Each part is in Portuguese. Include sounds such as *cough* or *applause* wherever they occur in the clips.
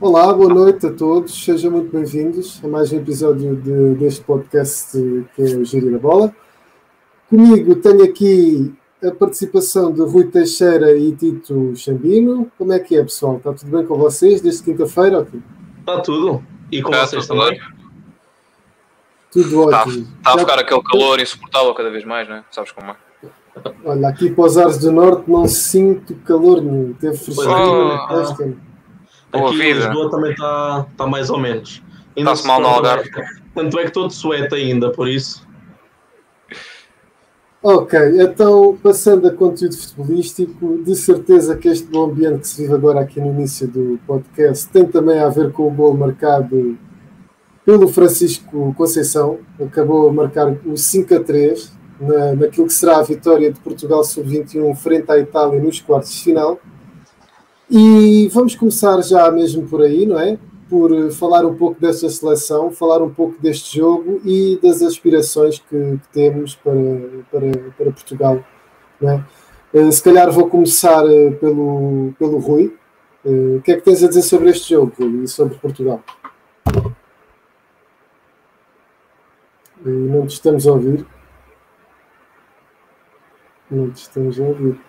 Olá, boa noite a todos, sejam muito bem-vindos a mais um episódio de, deste podcast que é o Gerir a Bola. Comigo tenho aqui a participação de Rui Teixeira e Tito Chambino. Como é que é, pessoal? Está tudo bem com vocês desde quinta-feira? Okay? Está tudo. E com Está vocês também? Tudo ótimo. Está, está a ficar aquele calor insuportável cada vez mais, não é? Sabes como é? Olha, aqui para os ares do norte não sinto calor nenhum. Teve frescura oh. Boa Aqui vida. Lisboa também está tá mais ou menos. Está-se mal no Algarve. Tanto é que estou de suete ainda, por isso. Ok, então passando a conteúdo futebolístico, de certeza que este bom ambiente que se vive agora aqui no início do podcast tem também a ver com o gol marcado pelo Francisco Conceição, acabou a marcar o 5 a 3 na, naquilo que será a vitória de Portugal sub-21 frente à Itália nos quartos de final. E vamos começar já mesmo por aí, não é? Por falar um pouco desta seleção, falar um pouco deste jogo e das aspirações que, que temos para, para, para Portugal. Não é? Eh, se calhar vou começar eh, pelo, pelo Rui. Eh, o que é que tens a dizer sobre este jogo e sobre Portugal? Não te estamos a ouvir. Não te estamos a ouvir.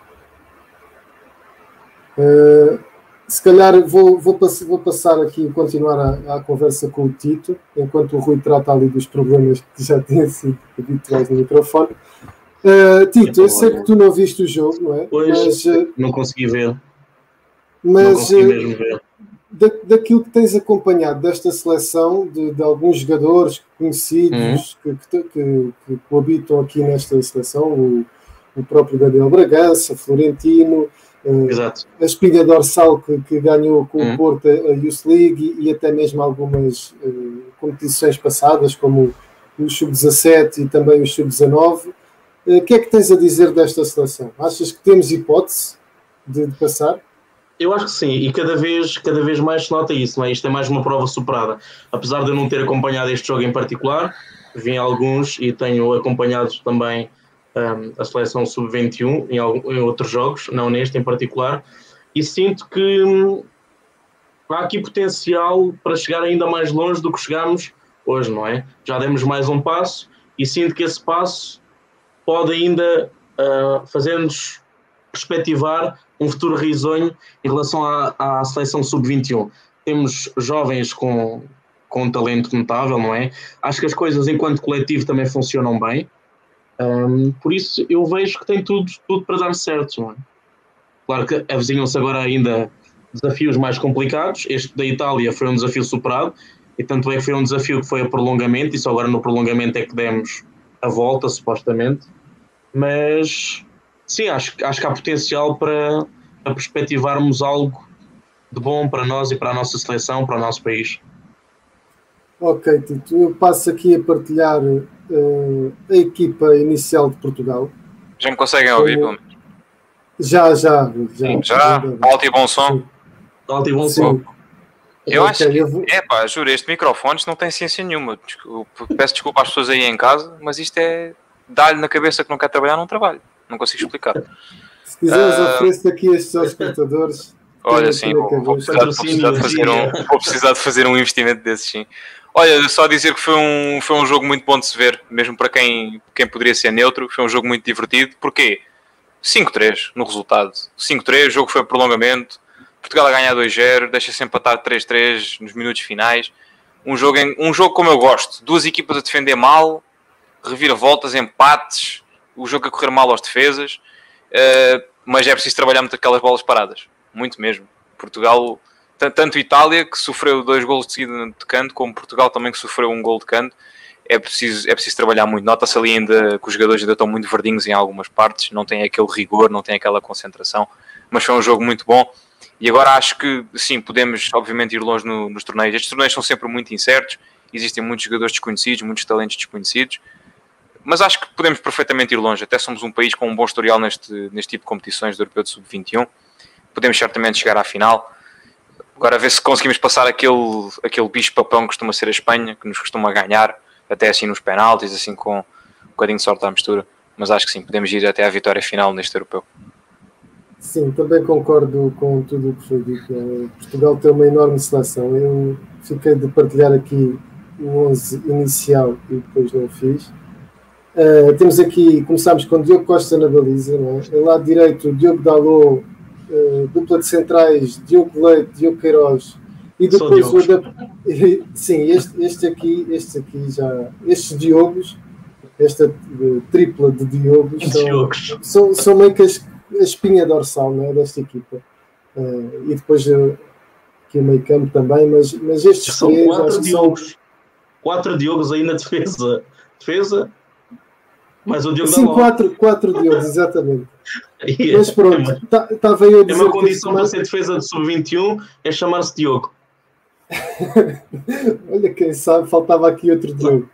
Uh, se calhar vou, vou, vou, passar aqui, continuar a, a, conversa com o Tito, enquanto o Rui trata ali dos problemas que já *laughs* têm sido habituais no microfone. Uh, Tito, eu sei que tu não viste o jogo, não é? Pois, mas, uh, não consegui ver. Mas não consegui mesmo ver. Da, daquilo que tens acompanhado desta seleção, de, de alguns jogadores conhecidos uhum. que, que, que, que, coabitam aqui nesta seleção, o, o próprio Gabriel Bragança, Florentino, Exato. a espinha dorsal que, que ganhou com uhum. o Porto a Youth League e, e até mesmo algumas uh, competições passadas, como o Sub-17 e também o Sub-19. Eh, o uh, que é que tens a dizer desta seleção? Achas que temos hipótese de, de, passar? Eu acho que sim, e cada vez, cada vez mais se nota isso, não é? Isto é mais uma prova superada. Apesar de eu não ter acompanhado este jogo em particular, vim alguns e tenho acompanhado também um, a seleção sub-21 em, em, outros jogos, não neste em particular, e sinto que hum, há aqui potencial para chegar ainda mais longe do que chegamos hoje, não é? Já demos mais um passo e sinto que esse passo pode ainda uh, fazer-nos perspectivar um futuro risonho em relação à, à seleção sub-21. Temos jovens com, com um talento notável, não é? Acho que as coisas enquanto coletivo também funcionam bem. Um, por isso eu vejo que tem tudo, tudo para dar certo. É? Claro que avizinham-se agora ainda desafios mais complicados. Este da Itália foi um desafio superado, e tanto é que foi um desafio que foi a prolongamento, e só agora no prolongamento é que demos a volta, supostamente. Mas sim, acho, acho que há potencial para, para perspectivarmos algo de bom para nós e para a nossa seleção, para o nosso país. Ok, Tito, eu passo aqui a partilhar uh, a equipa inicial de Portugal. Já me conseguem ouvir, pelo menos? Já, já. Já, Sim, já alto e bom som. Alto e bom som. Eu okay, acho que, eu vou... é pá, juro, este microfone não tem ciência nenhuma. Desculpa, peço desculpa às pessoas aí em casa, mas isto é dar-lhe na cabeça que não quer trabalhar, não trabalho. Não consigo explicar. Se quiseres, uh... ofereço aqui estes aos espectadores. Olha, sim, vou, vou, precisar, vou, precisar de fazer um, vou precisar de fazer um investimento desses, sim. Olha, só dizer que foi um, foi um jogo muito bom de se ver, mesmo para quem, quem poderia ser neutro. Foi um jogo muito divertido. Porquê? 5-3 no resultado. 5-3, o jogo foi prolongamento. Portugal a ganhar 2-0, deixa-se empatar 3-3 nos minutos finais. Um jogo, em, um jogo como eu gosto. Duas equipas a defender mal, reviravoltas, empates, o jogo a correr mal aos defesas. Uh, mas é preciso trabalhar muito aquelas bolas paradas. Muito mesmo. Portugal tanto Itália, que sofreu dois golos de seguida de canto, como Portugal também, que sofreu um gol de canto. É preciso, é preciso trabalhar muito. Nota-se ali ainda que os jogadores ainda estão muito verdinhos em algumas partes, não tem aquele rigor, não tem aquela concentração, mas foi um jogo muito bom. E agora acho que, sim, podemos, obviamente, ir longe no, nos torneios. Estes torneios são sempre muito incertos, existem muitos jogadores desconhecidos, muitos talentos desconhecidos, mas acho que podemos perfeitamente ir longe. Até somos um país com um bom historial neste, neste tipo de competições do Europeu de Sub-21. Podemos certamente chegar à final Agora ver se conseguimos passar aquele, aquele bicho-papão que costuma ser a Espanha, que nos costuma ganhar, até assim nos penaltis, assim com um bocadinho de sorte à mistura. Mas acho que sim, podemos ir até à vitória final neste europeu. Sim, também concordo com tudo o que foi dito. Portugal tem uma enorme seleção. Eu fiquei de partilhar aqui o 11 inicial e depois não fiz. Uh, temos aqui, começámos com Diogo Costa na baliza, não é? lado direito, Diogo Dalot, uh, dupla de centrais, Diogo Leite, Diogo Queiroz e depois o adap... *laughs* Sim, este, este aqui, este aqui já, estes Diogos, esta uh, tripla de Diogos são, são, são meio que a espinha dorsal não é? desta equipa. e depois aqui o meio campo também, mas, mas estes são três quatro Diogos. São... Quatro Diogos aí na defesa. Defesa, mas o Diogo Sim, quatro, quatro Diogos, exatamente. *laughs* Mas pronto, estava tá, eu a dizer. É uma condição para ser defesa de sub-21 é chamar-se Diogo. *laughs* Olha, quem sabe, faltava aqui outro Diogo.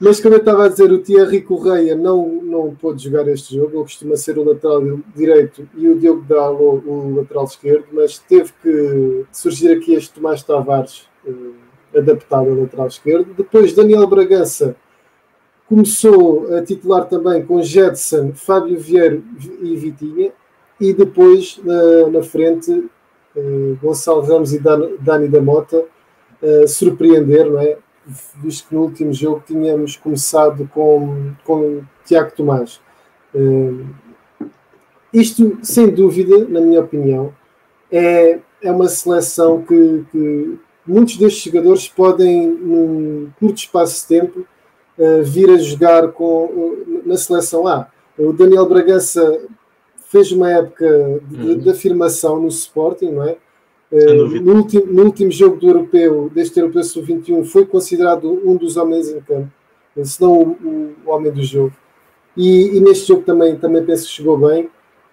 Mas como eu estava a dizer, o Thierry Correia não, não pôde jogar este jogo, ele costuma ser o lateral direito e o Diogo Dalo o lateral esquerdo, mas teve que surgir aqui este Tomás Tavares eh, adaptado ao lateral esquerdo. Depois Daniel Bragança começou a titular também com Jetson, Fábio Vieira e Vitinha, e depois na, na frente uh, Gonçalo Ramos e Dan, Dani da Mota uh, surpreender, não é? visto que no último jogo tínhamos começado com, com Tiago Tomás. Uh, isto, sem dúvida, na minha opinião, é, é uma seleção que, que muitos destes jogadores podem, num curto espaço de tempo, uh, vir a jogar com, uh, na seleção A. O Daniel Bragança fez uma época de, uhum. de afirmação no Sporting, não é? Uh, no, último, no, último, jogo do europeu, deste europeu sub-21, foi considerado um dos homens em campo, se não o, o homem do jogo. E, e, neste jogo também, também penso que chegou bem.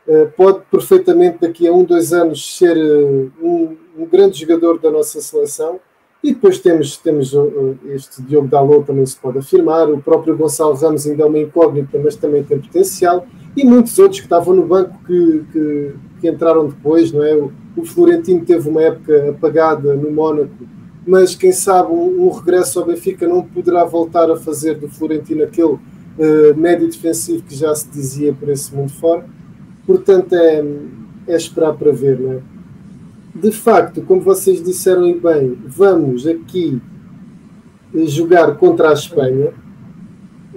Uh, pode perfeitamente, daqui a um, dois anos, ser uh, um, um, grande jogador da nossa seleção. E depois temos, temos este Diogo Dalot também se pode afirmar, o próprio Gonçalo Ramos ainda é uma incógnita, mas também tem potencial, e muitos outros que estavam no banco que, que, que entraram depois, não é? O, o, Florentino teve uma época apagada no Mónaco, mas quem sabe um, um, regresso ao Benfica não poderá voltar a fazer do Florentino aquele uh, médio defensivo que já se dizia por esse mundo fora. Portanto, é, é esperar para ver, não é? De facto, como vocês disseram bem, vamos aqui jogar contra a Espanha.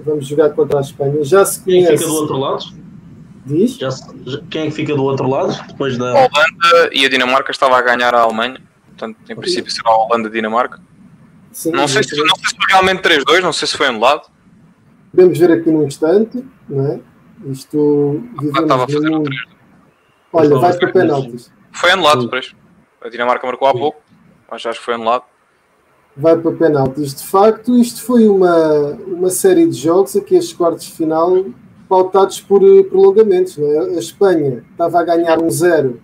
Vamos jogar contra a Espanha. Já se conhece. Quem fica do outro lado? Diz? Já, quem é fica do outro lado? Depois da... A Holanda e a Dinamarca estava a ganhar a Alemanha. Portanto, em princípio será a Holanda e a Dinamarca. Sim, não, sei se, não sei se foi realmente 3-2, não sei se foi anulado. Podemos ver aqui num instante, não é? Isto. Ah, estava a fazer 3 Olha, vai para penaltis. Foi anulado, depois. A Dinamarca marcou há pouco, mas acho que foi anulado. Vai para penaltis. De facto, isto foi uma, uma série de jogos, aqui estes quartos de final, pautados por eh, prolongamentos. É? A Espanha estava a ganhar um zero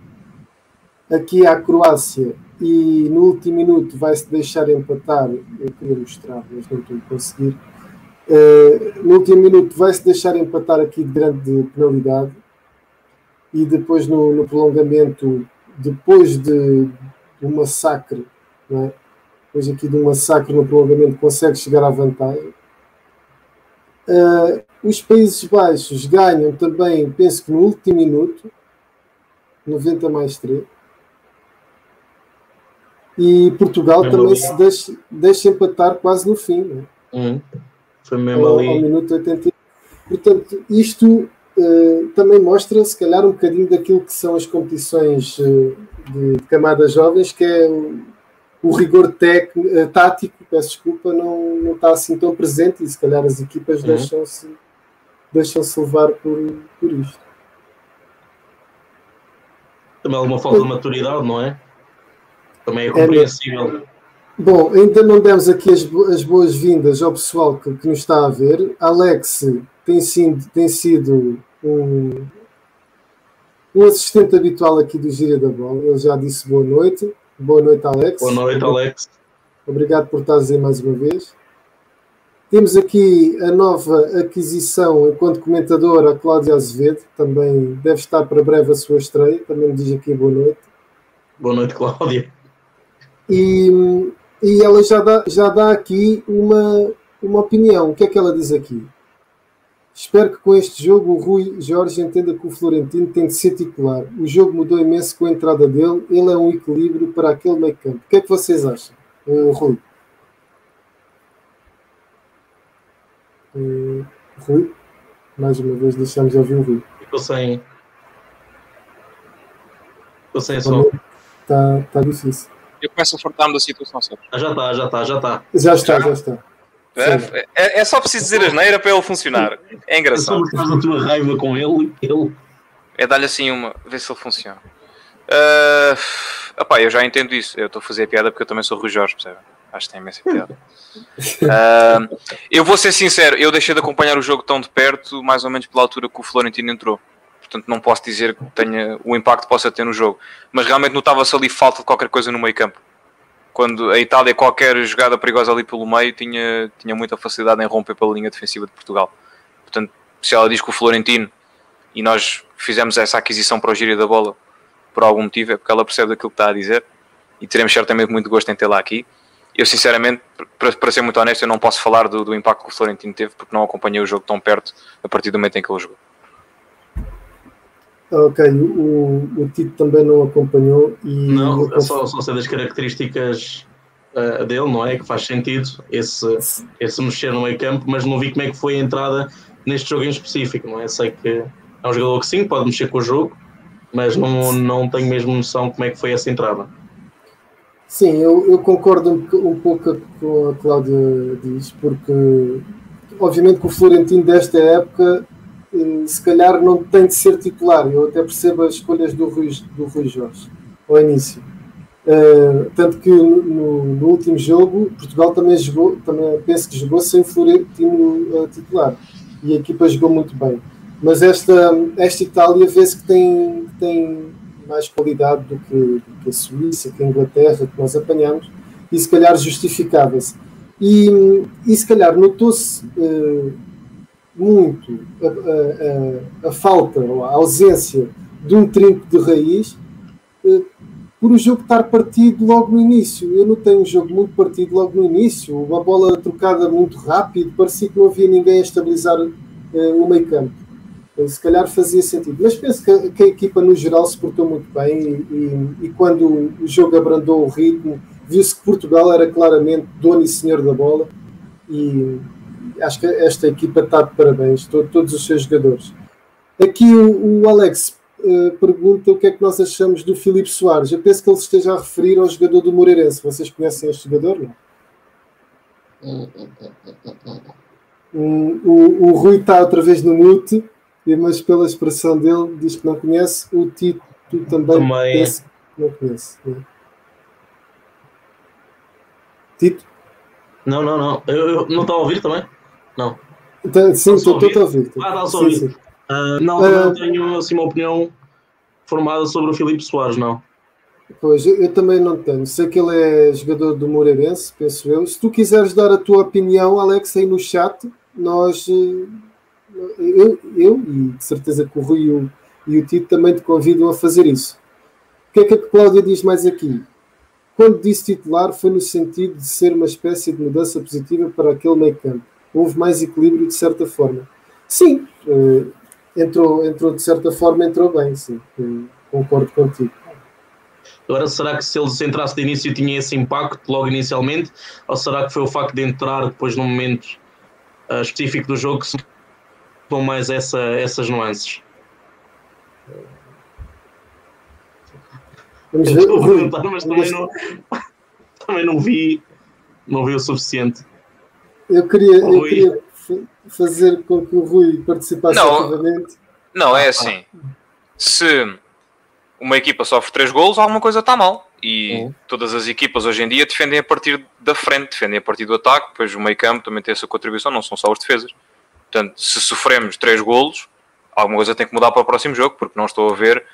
aqui à Croácia e no último minuto vai-se deixar empatar. Eu queria mostrar, mas não estou a conseguir. Uh, no último minuto vai-se deixar empatar aqui de grande penalidade e depois no, no prolongamento depois de, um massacre, é? depois aqui de um massacre no prolongamento, consegue chegar à vantagem. Uh, os Países Baixos ganham também, penso que no último minuto, 90 mais 3. E Portugal também se deixa, deixa empatar quase no fim. É? Uhum. Foi mesmo ao, ali. Ao minuto 80. Portanto, isto também mostra, se calhar, um bocadinho daquilo que são as competições uh, de, de, camadas jovens, que é o, rigor tec, uh, tático, peço desculpa, não, não está assim tão presente e se calhar as equipas uhum. deixam-se deixam-se levar por, por isto. Também alguma falta de maturidade, não é? Também é, é compreensível. É, Bom, ainda não demos aqui as, as boas-vindas ao pessoal que, que, nos está a ver. Alex tem sido, tem sido um, um assistente habitual aqui do Gira da Bola. Ele já disse boa noite. Boa noite, Alex. Boa noite, Alex. Obrigado por estar a dizer mais uma vez. Temos aqui a nova aquisição enquanto comentadora, a Cláudia Azevedo. Também deve estar para breve a sua estreia. Também me diz aqui boa noite. Boa noite, Cláudia. E e ela já dá, já dá aqui uma, uma opinião. O que é que ela diz aqui? Espero que com este jogo o Rui Jorge entenda que o Florentino tem de ser titular. O jogo mudou imenso com a entrada dele. Ele é um equilíbrio para aquele meio campo. O que é que vocês acham, uh, Rui? Uh, Rui? Mais uma vez deixamos de ouvir o Rui. Ficou sem. Ficou sem som. Está tá difícil. Eu começo a fartar-me da situação? Ah, já está, já está, já está. Já está, já está. É, é, é, só preciso dizer a geneira para ele funcionar. É engraçado. É a tua raiva com ele, ele. É dar-lhe assim uma, ver se ele funciona. Uh, opá, eu já entendo isso. Eu estou a fazer a piada porque eu também sou Rui Jorge, percebe? Acho que tem imensa piada. Uh, *laughs* eu vou ser sincero, eu deixei de acompanhar o jogo tão de perto, mais ou menos pela altura que o Florentino entrou. Portanto, não posso dizer que tenha o impacto que possa ter no jogo. Mas realmente notava-se ali falta de qualquer coisa no meio campo quando a Itália, qualquer jogada perigosa ali pelo meio, tinha, tinha muita facilidade em romper pela linha defensiva de Portugal. Portanto, se ela diz que o Florentino, e nós fizemos essa aquisição para o giro da bola por algum motivo, é porque ela percebe daquilo que está a dizer, e teremos certamente muito gosto em tê-la aqui. Eu, sinceramente, para, para ser muito honesto, eu não posso falar do, do impacto que o Florentino teve, porque não acompanhei o jogo tão perto a partir do momento em que ele jogou. Ok, o, o Tito também não acompanhou e. Não, é só, só sei das características uh, dele, não é? Que faz sentido esse, esse mexer no meio campo, mas não vi como é que foi a entrada neste jogo em específico, não é? Sei que é um jogador que sim, pode mexer com o jogo, mas não, não tenho mesmo noção como é que foi essa entrada. Sim, eu, eu concordo um, um pouco com a Cláudia diz, porque obviamente que o Florentino desta época se calhar não tem de ser titular. Eu até percebo as escolhas do Rui, do Rui Jorge ao início. Uh, tanto que no, no, último jogo Portugal também jogou, também penso que jogou sem Florentino uh, titular e a equipa jogou muito bem. Mas esta, esta Itália vê-se que tem, tem mais qualidade do que, do que, a Suíça, que a Inglaterra, que nós apanhamos, e se calhar justificava-se. E, e se calhar notou-se uh, muito a, a, a, falta ou a ausência de um trinco de raiz eh, por o jogo estar partido logo no início. Eu não tenho um jogo muito partido logo no início, uma bola trocada muito rápido, parecia que não havia ninguém a estabilizar o meio campo. Se calhar fazia sentido. Mas penso que, que, a equipa no geral se portou muito bem e, e, e quando o jogo abrandou o ritmo, viu-se que Portugal era claramente dono e senhor da bola e acho que esta equipa está de parabéns, todos os seus jogadores. Aqui o, o Alex uh, pergunta o que é que nós achamos do Filipe Soares. Eu penso que ele esteja a referir ao jogador do Moreirense. Vocês conhecem este jogador? Não? Um, o, o Rui está outra vez no mute, mas pela expressão dele diz que não conhece. O Tito também, também. pensa que não conhece. Não é? Tito? Não, não, não. Eu, eu não estou a ouvir também? Não. Então, sim, estou a ouvir. Ah, está a ouvir. Uh, não, não tenho assim uma opinião formada sobre o Filipe Soares, não. Pois, eu, eu, também não tenho. Sei que ele é jogador do Moreirense, penso eu. Se tu quiseres dar a tua opinião, Alex, aí no chat, nós. Eh, eu, eu e de certeza que o Rui e o, e o Tito também te convidam a fazer isso. O que é que a Cláudia diz mais aqui? Quando disse titular, foi no sentido de ser uma espécie de mudança positiva para aquele meio campo houve mais equilíbrio de certa forma. Sim, uh, entrou, entrou de certa forma, entrou bem, sim, uh, concordo contigo. Agora, será que se eles entrassem de início tinha esse impacto logo inicialmente? Ou será que foi o facto de entrar depois num momento uh, específico do jogo que se dão mais essa, essas nuances? Vamos ver, mas também não, *laughs* também não vi, não vi o suficiente. Eu queria, eu queria fazer com que o Rui participasse não, ativamente. Não, é assim. Se uma equipa sofre três golos, alguma coisa está mal. E uhum. todas as equipas hoje em dia defendem a partir da frente, defendem a partir do ataque, depois o meio campo também tem a sua contribuição, não são só os defesas. Portanto, se sofremos três golos, alguma coisa tem que mudar para o próximo jogo, porque não estou a ver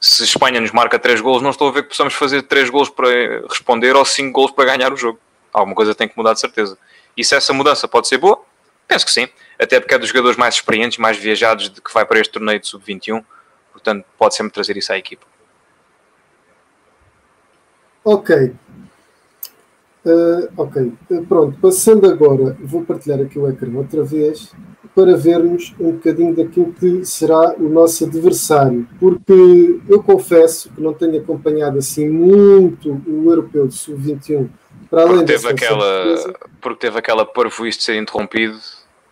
se Espanha nos marca três golos, não estou a ver que possamos fazer três golos para responder ou cinco golos para ganhar o jogo. Alguma coisa tem que mudar de certeza. E se essa mudança pode ser boa, penso que sim. Até porque é dos jogadores mais experientes, mais viajados de que vai para este torneio de sub-21. Portanto, pode sempre trazer isso à equipa. Ok. Uh, ok, uh, pronto, passando agora, vou partilhar aqui o ecrã outra vez para vermos um bocadinho daquilo que será o nosso adversário, porque eu confesso que não tenho acompanhado assim muito o europeu de sub-21 para além porque teve aquela porque teve aquela parvoíce de ser interrompido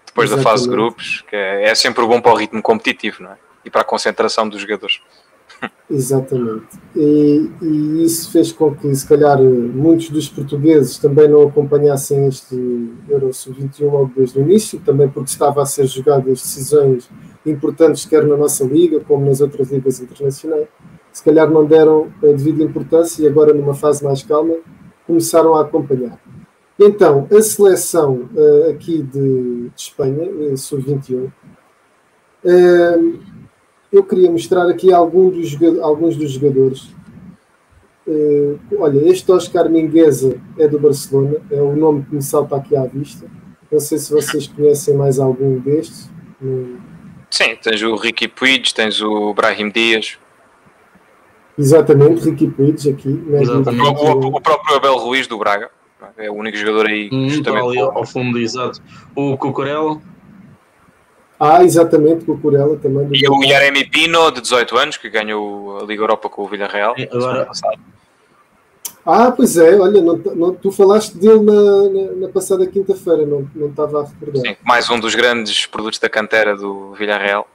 depois Exatamente. da fase de grupos, que é, é sempre bom para o ritmo competitivo, não é? E para a concentração dos jogadores. Exatamente. E, e, isso fez com que, se calhar, muitos dos portugueses também não acompanhassem este Euro Sub-21 logo desde o início, também porque estava a ser jogadas decisões importantes, quer na nossa liga, como nas outras ligas internacionais. Se calhar não deram a devida importância e agora, numa fase mais calma, começaram a acompanhar. Então, a seleção uh, aqui de, de Espanha, uh, Sub-21, uh, eu queria mostrar aqui algum dos, alguns dos jogadores. Uh, olha, este Oscar Mingueza é do Barcelona, é o nome que me salta aqui à vista. Não sei se vocês conhecem mais algum destes. Sim, tens o Ricky Puig, tens o Brahim Dias. Exatamente, Ricky Puig aqui. Né, o, o, o, próprio Abel Ruiz do Braga. É o único jogador aí. Hum, justamente ali ao fundo, exato. O Cucurella. Ah, exatamente, com o Curela também. E o Yaremi Pino, de 18 anos, que ganhou a Liga Europa com o Villarreal. Agora... Ah, pois é, olha, não, não, tu falaste dele na, na, na passada quinta-feira, não, não estava a recordar. Sim, mais um dos grandes produtos da cantera do Villarreal.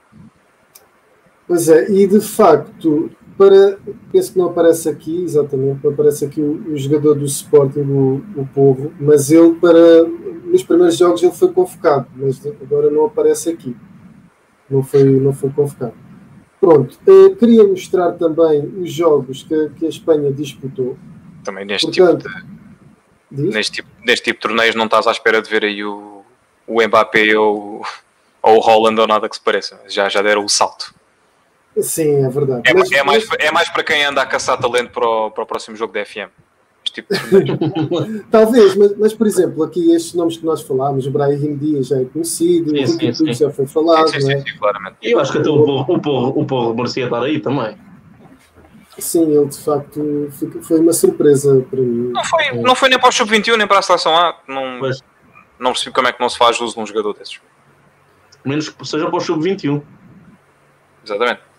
Pois é, e de facto, para, penso que não aparece aqui, exatamente, não aparece aqui o, o jogador do Sporting, o, o Povo, mas ele para nos primeiros jogos ele foi convocado, mas agora não aparece aqui. Não foi, não foi convocado. Pronto, uh, queria mostrar também os jogos que, que a Espanha disputou. Também neste, Portanto, tipo de, neste, tipo, neste tipo de torneios não estás à espera de ver aí o, o Mbappé ou, ou o Holland ou nada que se pareça. Já, já deram o salto. Sim, é verdade. É, mas, é, mais, é mais para quem anda a caçar talento para o, para o próximo jogo da FM tipo de *laughs* Talvez, mas, mas, por exemplo, aqui estes nomes que nós falámos, o Brahim Dias já é conhecido, sim, o sim, sim. já foi falado. Sim, sim, é? sim, claramente. E eu acho que até o Porro, o o Porro merecia estar aí também. Sim, ele de facto foi uma surpresa para mim. Não foi, é. não foi nem para o Sub-21 nem para a seleção A. Não, não percebi como é que não se faz uso de um jogador desses. Menos que seja para o Sub-21. Exatamente.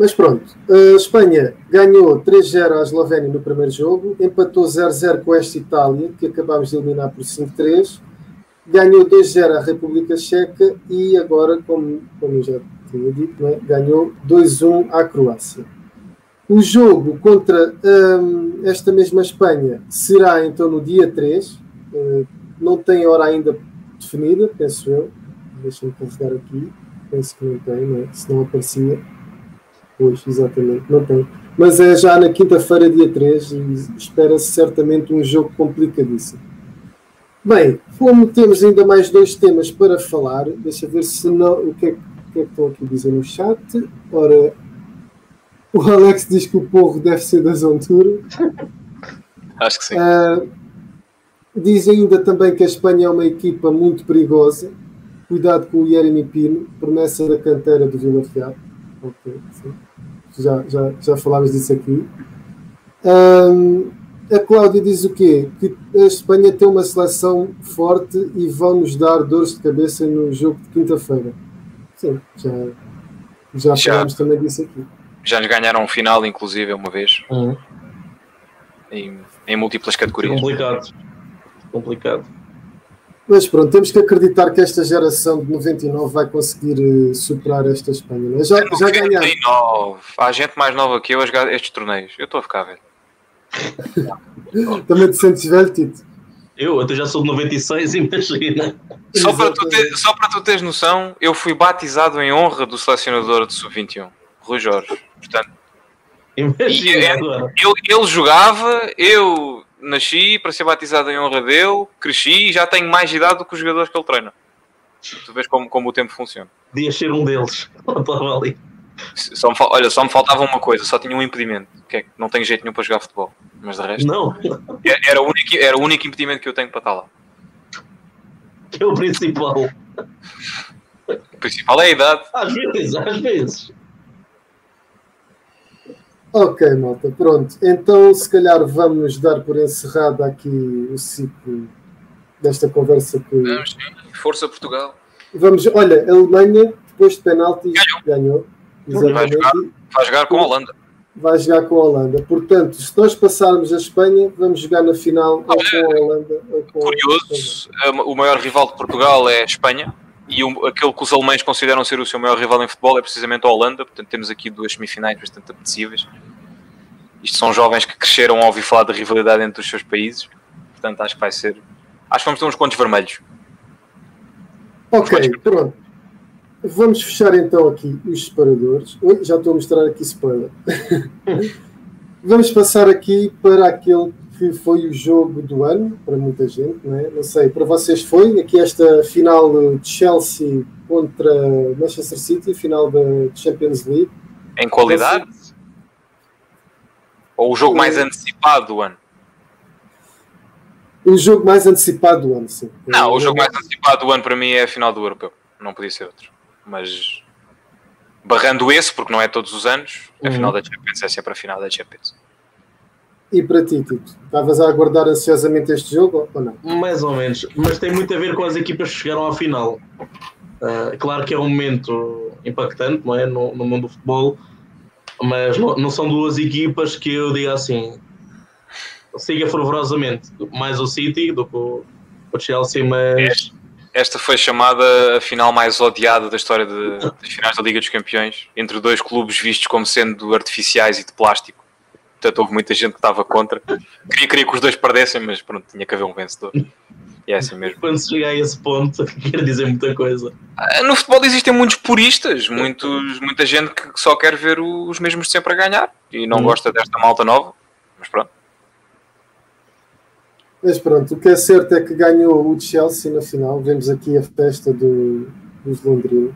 Mas pronto, a Espanha ganhou 3-0 à Eslovénia no primeiro jogo, empatou 0-0 com esta Itália, que acabámos de eliminar por 5-3, ganhou 2-0 à República Checa e agora, como, como já tinha dito, é? ganhou 2-1 à Croácia. O jogo contra hum, esta mesma Espanha será então no dia 3, uh, eh, não tem hora ainda definida, penso eu. Deixa-me carregar aqui, penso que não tem, não é? se não aparecia. Pois, exatamente, não tem. Mas é já na quinta-feira, dia 3, e espera-se certamente um jogo complicadíssimo. Bem, como temos ainda mais dois temas para falar, deixa ver se não. O que é, o que, é que estão aqui a dizer no chat? Ora, o Alex diz que o porro deve ser da Zontura. *laughs* Acho que sim. Uh, diz ainda também que a Espanha é uma equipa muito perigosa. Cuidado com o Jeremy Pino, promessa da cantera do Vila Real. Ok, sim já, já, já falámos disso aqui. Um, a Cláudia diz o quê? Que a Espanha tem uma seleção forte e vão nos dar dores de cabeça no jogo de quinta-feira. Sim, já, já, já falámos também disso aqui. Já nos ganharam um final, inclusive, uma vez. Uhum. Em, em múltiplas categorias. Complicado. Complicado. Mas pronto, temos que acreditar que esta geração de 99 vai conseguir uh, superar esta Espanha. Né? Já, já ganharam. Há gente mais nova que eu a jogar estes torneios. Eu estou a ficar velho. *laughs* Também te sentes velho, Tito? Eu até já sou de 96, *laughs* imagina. Só para, tu ter, só para tu teres noção, eu fui batizado em honra do selecionador de Sub-21, Rui Jorge. Portanto, Imagina é, agora. ele jogava, eu nasci para ser batizado em honra dele, cresci e já tenho mais idade do que os jogadores que ele treina. Tu vês como, como o tempo funciona. Podia ser um deles. *laughs* ali. Só me, olha, só me faltava uma coisa, só tinha um impedimento, que é que não tenho jeito nenhum para jogar futebol. Mas de resto. Não. É, era o único, era o único impedimento que eu tenho para estar lá. Que é o principal. O principal é a idade. Às vezes, às vezes. Ok, malta, pronto. Então, se calhar vamos dar por encerrado aqui o ciclo desta conversa que. Vamos, Força Portugal. Vamos, olha, a Alemanha, depois de penaltis, ganhou. ganhou. Vai, jogar, vai jogar com a Holanda. Vai jogar com a Holanda. Portanto, se nós passarmos a Espanha, vamos jogar na final ou com a Holanda. Ou com curioso, a o maior rival de Portugal é a Espanha e o, aquele que os alemães consideram ser o seu maior rival em futebol é precisamente a Holanda. Portanto, temos aqui duas semifinais bastante apetecíveis. Isto são jovens que cresceram a ouvir falar da rivalidade entre os seus países. Portanto, acho que vai ser. Acho que vamos ter uns contos vermelhos. Ok, pronto. Vamos fechar então aqui os separadores. Oi, já estou a mostrar aqui spoiler. *laughs* Vamos passar aqui para aquele que foi o jogo do ano, para muita gente, não, é? não sei, para vocês foi aqui esta final de Chelsea contra Manchester City, final da Champions League. Em qualidade? Você... Ou o jogo mais antecipado do ano? O jogo mais antecipado do ano, sim. Não, o jogo mais antecipado do ano para mim é a final do Europeu. Não podia ser outro. Mas barrando esse, porque não é todos os anos, a uhum. final da Champions é sempre a final da Champions. E para ti, Tito? Estavas a aguardar ansiosamente este jogo ou não? Mais ou menos, mas tem muito a ver com as equipas que chegaram à final. Uh, claro que é um momento impactante não é? no, no mundo do futebol, mas não, não, são duas equipas que eu diga assim siga fervorosamente mais o City do que o, Chelsea, mas esta foi chamada a final mais odiada da história de, das finais da Liga dos Campeões, entre dois clubes vistos como sendo artificiais e de plástico. Portanto, houve muita gente que estava contra. Queria, queria que os dois perdessem, mas pronto, tinha que haver um vencedor. E é assim mesmo. Quando se chega a esse ponto, *laughs* quer dizer muita coisa. Ah, no futebol existem muitos puristas, muitos, muita gente que só quer ver os mesmos de sempre a ganhar e não hum. gosta desta malta nova. Mas pronto. Mas pronto, o que é certo é que ganhou o Chelsea na final. Vemos aqui a festa do, dos londrinos.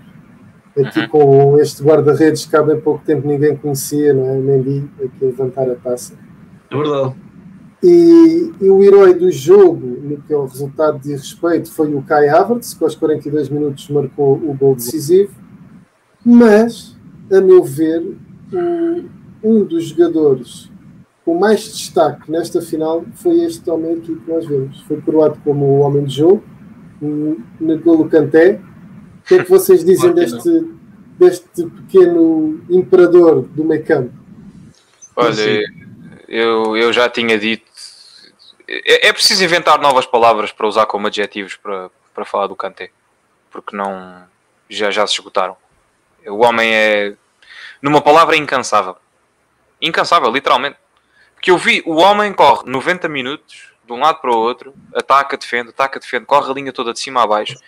Aqui uhum. com este guarda-redes que há bem pouco tempo ninguém conhecia, não é? Mendy, aqui a levantar a taça. É verdade. E, e, o herói do jogo, no que é o resultado de respeito, foi o Kai Havertz, que aos 42 minutos marcou o gol decisivo. Mas, a meu ver, um, um dos jogadores com mais destaque nesta final foi este homem aqui que nós vemos. Foi coroado como o homem de jogo, no golo Canté. O que é que vocês dizem deste, deste pequeno imperador do meio campo? Olha, eu, eu já tinha dito. É, é preciso inventar novas palavras para usar como adjetivos para, para falar do Kanté, porque não já, já se esgotaram. O homem é, numa palavra, incansável. Incansável, literalmente que eu vi o homem corre 90 minutos de um lado para o outro, ataca, defende, ataca, defende, corre a linha toda de cima a baixo.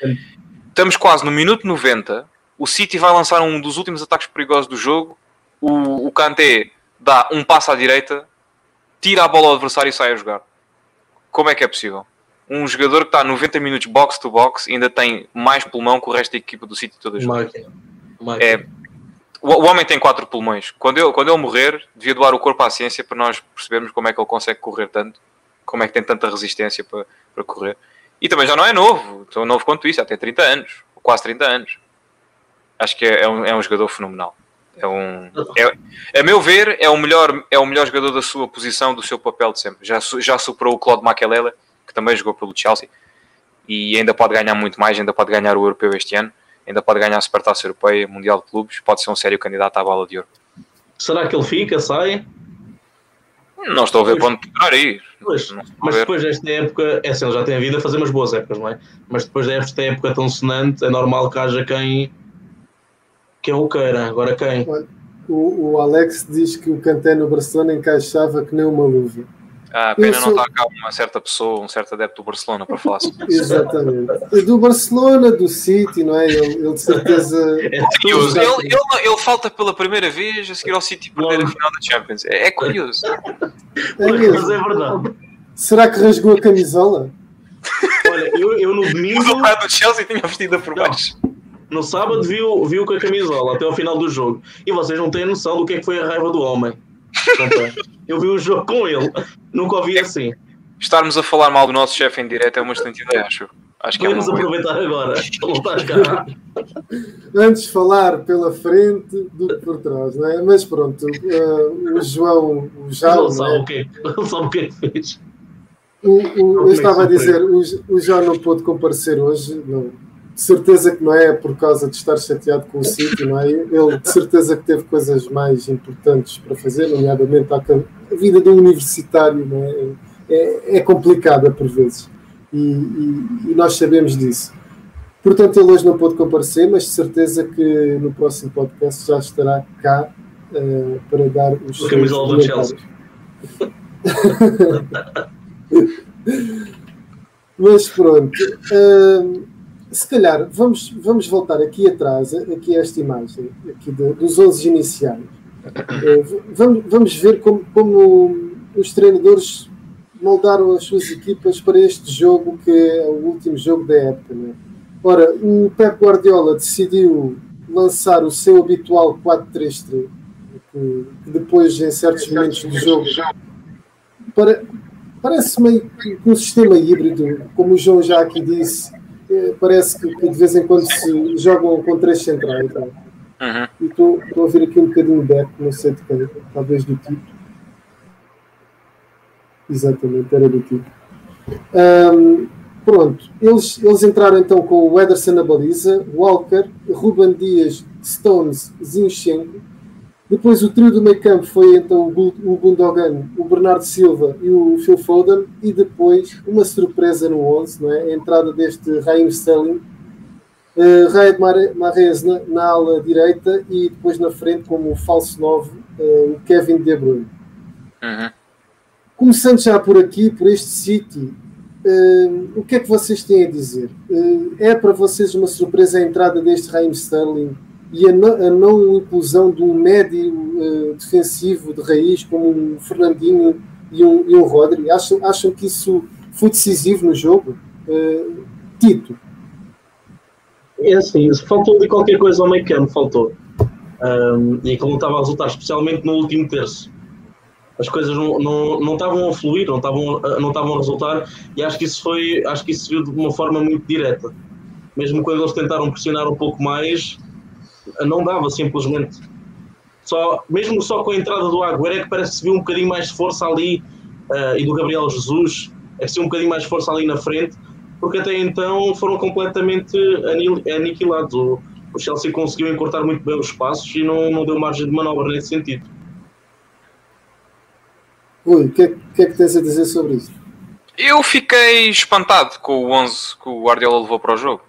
Estamos quase no minuto 90. O City vai lançar um dos últimos ataques perigosos do jogo. O, o Kanté dá um passo à direita, tira a bola ao adversário e sai a jogar. Como é que é possível? Um jogador que está 90 minutos box to box ainda tem mais pulmão que o resto da equipa do City toda a jogar. É, o, o, homem tem quatro pulmões. Quando ele, quando ele morrer, devia doar o corpo à ciência para nós percebermos como é que ele consegue correr tanto, como é que tem tanta resistência para, para correr. E também já não é novo, tão novo quanto isso, tem 30 anos, quase 30 anos. Acho que é, é, um, é um jogador fenomenal. É um, é, a meu ver, é o, melhor, é o melhor jogador da sua posição, do seu papel de sempre. Já, já superou o Claude Makelele, que também jogou pelo Chelsea, e ainda pode ganhar muito mais, ainda pode ganhar o Europeu este ano ainda pode ganhar a Supertaça Europeia, Mundial de Clubes, pode ser um sério candidato à bola de ouro. Será que ele fica, sai? Não estou a ver para onde poderá ir. Pois, mas depois desta época, é assim, ele já tem a vida a fazer umas boas épocas, não é? Mas depois desta época tão sonante, é normal que haja quem, quem o queira. Agora quem? O, o Alex diz que o Canté no Barcelona encaixava que nem uma luva. Ah, pena sou... não estar cá uma certa pessoa, um certo adepto do Barcelona para falar sobre isso. Exatamente. Do Barcelona, do City, não é? Ele, ele de certeza. É curioso. Ele, ele, ele, falta pela primeira vez a seguir ao City perder a final da Champions. É, é curioso. É mesmo. Mas é verdade. Será que rasgou a camisola? Olha, eu, eu no *laughs* domingo. O pai do Chelsea tinha vestida por baixo. No sábado viu, viu com a camisola até ao final do jogo. E vocês não têm noção do que é que foi a raiva do homem. Eu vi o jogo com ele, nunca ouvi assim. Estarmos a falar mal do nosso chefe em direto é uma excelente ideia, acho. Acho que é Podemos aproveitar agora. *laughs* Antes falar pela frente do que por trás, não é? Mas pronto, uh, o João, o. Não sabe é? o que Não sabe o que é que fez. O, o- eu estava a dizer, o, o João não pôde comparecer hoje, não. De certeza que não é por causa de estar chateado com o sítio, não é? Ele de certeza que teve coisas mais importantes para fazer, nomeadamente a, vida do universitário, não é? É, é complicada por vezes e, e- e nós sabemos disso. Portanto, ele hoje não pôde comparecer, mas de certeza que no próximo podcast já estará cá eh, para dar os a camisola do. Chelsea. *laughs* Mas pronto, hum, se calhar vamos, vamos voltar aqui atrás, aqui a esta imagem aqui de- dos 11 iniciais. Eh, vamos, vamos ver como, como os treinadores moldaram as suas equipas para este jogo, que é o último jogo da época. não é? Ora, o Pep Guardiola decidiu lançar o seu habitual 4-3-3, que, depois, em certos momentos do jogo, para, parece meio que um sistema híbrido, como o João já aqui disse, parece que, de vez em quando se jogam com três centrais. é? Uhum. E estou a ouvir aqui um bocadinho de eco, não sei de quem, talvez do tipo. Exatamente, era do tipo. Ahm, pronto, eles, eles entraram então com o Ederson na baliza, Walker, Ruben Dias, Stones, Zinchenko. Depois o trio do meio campo foi então o Gu- o Gundogan, o Bernardo Silva e o Phil Foden. E depois uma surpresa no 11, não é? a entrada deste Raheem Sterling Uh, Raed Mare- Mahrez na, na ala direita e depois na frente, como o falso 9, uh, o Kevin De Bruyne. Uhum. Começando já por aqui, por este City, uh, o que é que vocês têm a dizer? Uh, é para vocês uma surpresa a entrada deste Raheem Sterling e a, não- a não inclusão de um médio uh, defensivo de raiz como um Fernandinho e um, e um Rodri? Acham, acham que isso foi decisivo no jogo? Uh, Tito, É assim, faltou de qualquer coisa ao meio campo, faltou. Ahm, e aquilo não estava a resultar, especialmente no último terço. As coisas não, não, não estavam a fluir, não estavam, não a resultar, e acho que isso foi, acho que isso viu de uma forma muito direta. Mesmo quando eles tentaram pressionar um pouco mais, não dava simplesmente. Só, mesmo só com a entrada do Agüero é que parece que se viu um bocadinho mais de força ali, ah, e do Gabriel Jesus, é que se viu um bocadinho mais de força ali na frente, porque até então foram completamente aniquilados. O, o Chelsea conseguiu encurtar muito bem os passos e não, não deu margem de manobra nesse sentido. Rui, o que, é, o que é que tens a dizer sobre isso? Eu fiquei espantado com o 11 que o Guardiola levou para o jogo.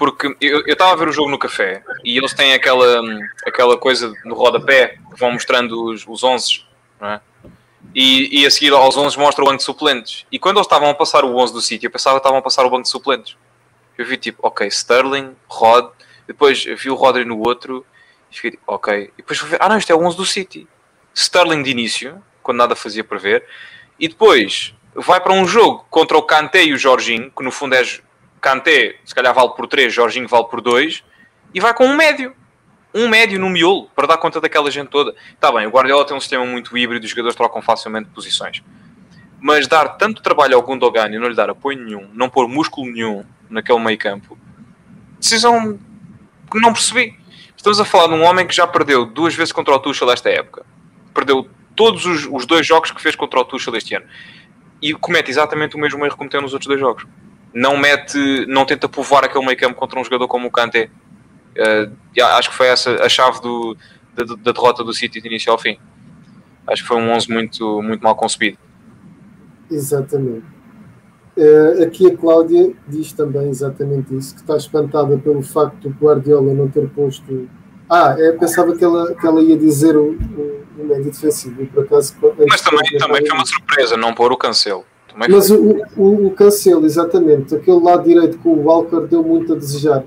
Porque eu estava a ver o jogo no café e eles têm aquela, aquela coisa no rodapé que vão mostrando os, os 11, não é? E, e a seguir aos 11 mostra o banco de suplentes. E quando eles estavam a passar o 11 do sítio, eu pensava que estavam a passar o banco de suplentes. Eu vi tipo, ok, Sterling, Rod, depois vi o Rodri no outro, e fiquei tipo, ok. E depois fui ver, ah não, isto é o 11 do City. Sterling de início, quando nada fazia para ver, e depois vai para um jogo contra o Kanté e o Jorginho, que no fundo é Kanté, se calhar vale por 3, Jorginho vale por 2, e vai com um médio. Um médio no miolo, para dar conta daquela gente toda. Está bem, o Guardiola tem um sistema muito híbrido, os jogadores trocam facilmente posições. Mas dar tanto trabalho ao Gundogan e não lhe dar apoio nenhum, não pôr músculo nenhum naquele meio campo, decisão que não percebi. Estamos a falar de um homem que já perdeu duas vezes contra o Tuchel esta época. Perdeu todos os, os dois jogos que fez contra o Tuchel este ano. E comete exatamente o mesmo erro que cometeu nos outros dois jogos. Não mete, não tenta povoar aquele meio campo contra um jogador como o Kanté. Uh, acho que foi essa a chave do, da, da derrota do City de início ao fim. Acho que foi um 11 muito, muito mal concebido. Exatamente. Eh, aqui a Cláudia diz também exatamente isso, que está espantada pelo facto do Guardiola não ter posto. Ah, é, pensava que ela, que ela ia dizer o, o, o médio defensivo, por acaso. Mas também, também foi uma surpresa não pôr o cancelo. Mas foi. o, o, o cancelo, exatamente, aquele lado direito com o Walker deu muito a desejar.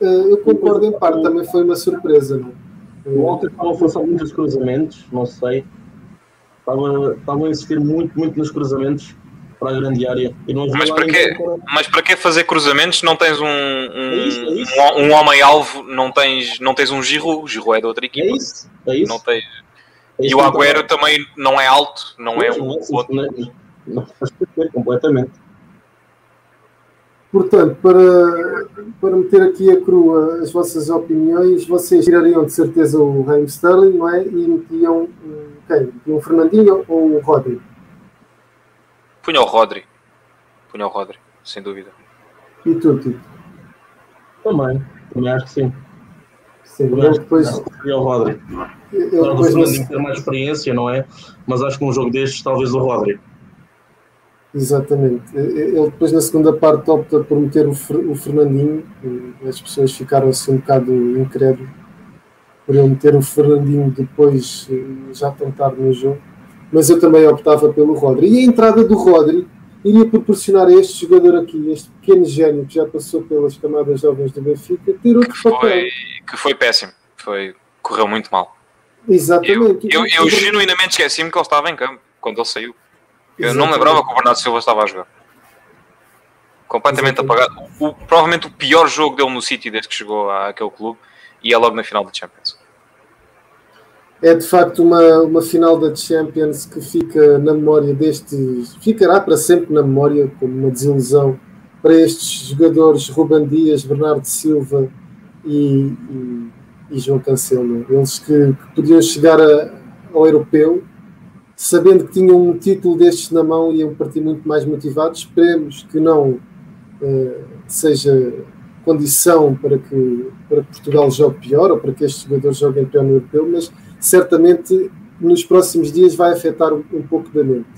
Eh, eu concordo em parte, também foi uma surpresa, não é? O Walter estava a forçar muitos cruzamentos, não sei. Estava, estava a insistir muito, muito nos cruzamentos para a grande área. E Mas para quê? Mas para que fazer cruzamentos se não tens um, um, É isso, é isso. um, um homem-alvo, não tens, não tens um Giroud, o Giroud é de outra É equipa. isso, é isso. Não tens... É E o Agüero também não é alto, não é um não é assim, outro. Não não faz perceber completamente. Portanto, para, para meter aqui a crua as vossas opiniões, vocês tirariam de certeza o Raim Sterling, não é? E metiam quem? Metiam o Fernandinho ou o Rodri? Punha o Rodri. Punha o Rodri, sem dúvida. E tu, Tito? Também, também acho que sim. Sim, mas depois. E o Rodri. Eu Claro, o depois Fernandinho não- ter mais experiência, não é? Mas acho que um jogo destes, talvez o Rodri. Exatamente. Ele depois na segunda parte opta por meter o, Fer- o Fernandinho. As pessoas ficaram-se um bocado incrédulos por ele meter o Fernandinho depois eh, já tentar no jogo. Mas eu também optava pelo Rodri. E a entrada do Rodri iria proporcionar a este jogador aqui, este pequeno gênio que já passou pelas camadas jovens do Benfica, ter outro papel. Foi, que foi péssimo. Foi, correu muito mal. Eu, Exatamente. eu, eu genuinamente esqueci-me que ele estava em campo quando ele saiu. Eu não me Exatamente. lembrava que o Bernardo Silva estava a jogar. Completamente Exatamente. apagado. O- provavelmente o pior jogo dele no City desde que chegou àquele clube e é logo na final da Champions. É de facto uma, uma final da Champions que fica na memória destes, ficará para sempre na memória como uma desilusão para estes jogadores Ruban Dias, Bernardo Silva e, e, e João Cancelo. Eles que, que podiam chegar a- ao europeu sabendo que tinham um título destes na mão e iam partir muito mais motivados. Esperemos que não eh, seja condição para que, para que Portugal jogue pior ou para que estes jogadores joguem pior no europeu, mas certamente nos próximos dias vai afetar um, um pouco da mente.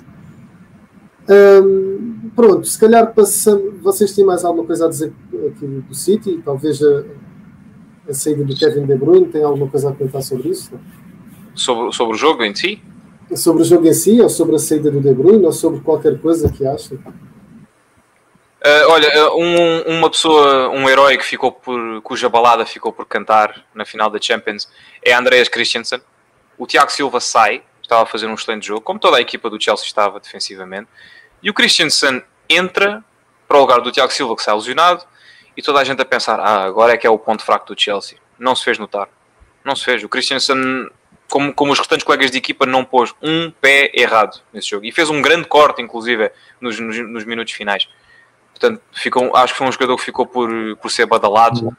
Hum, pronto, se calhar passamos. Vocês têm mais alguma coisa a dizer aqui do City? Talvez a, a saída do Kevin De Bruyne, tem alguma coisa a comentar sobre isso? Sobre, sobre o jogo em si, Sobre o jogo em si, ou sobre a saída do De Bruyne, ou sobre qualquer coisa que achem? Uh, olha, uh, um- uma pessoa, um herói que ficou por, cuja balada ficou por cantar na final da Champions é Andreas Christensen. O Tiago Silva sai, estava a fazer um excelente jogo, como toda a equipa do Chelsea estava defensivamente. E o Christensen entra para o lugar do Tiago Silva, que sai lesionado, e toda a gente a pensar: ah, agora é que é o ponto fraco do Chelsea. Não se fez notar. Não se fez. O Christensen, como, como os restantes colegas de equipa, não pôs um pé errado nesse jogo. E fez um grande corte, inclusive, nos, nos, nos minutos finais. Portanto, ficou, acho que foi um jogador que ficou por, por ser badalado,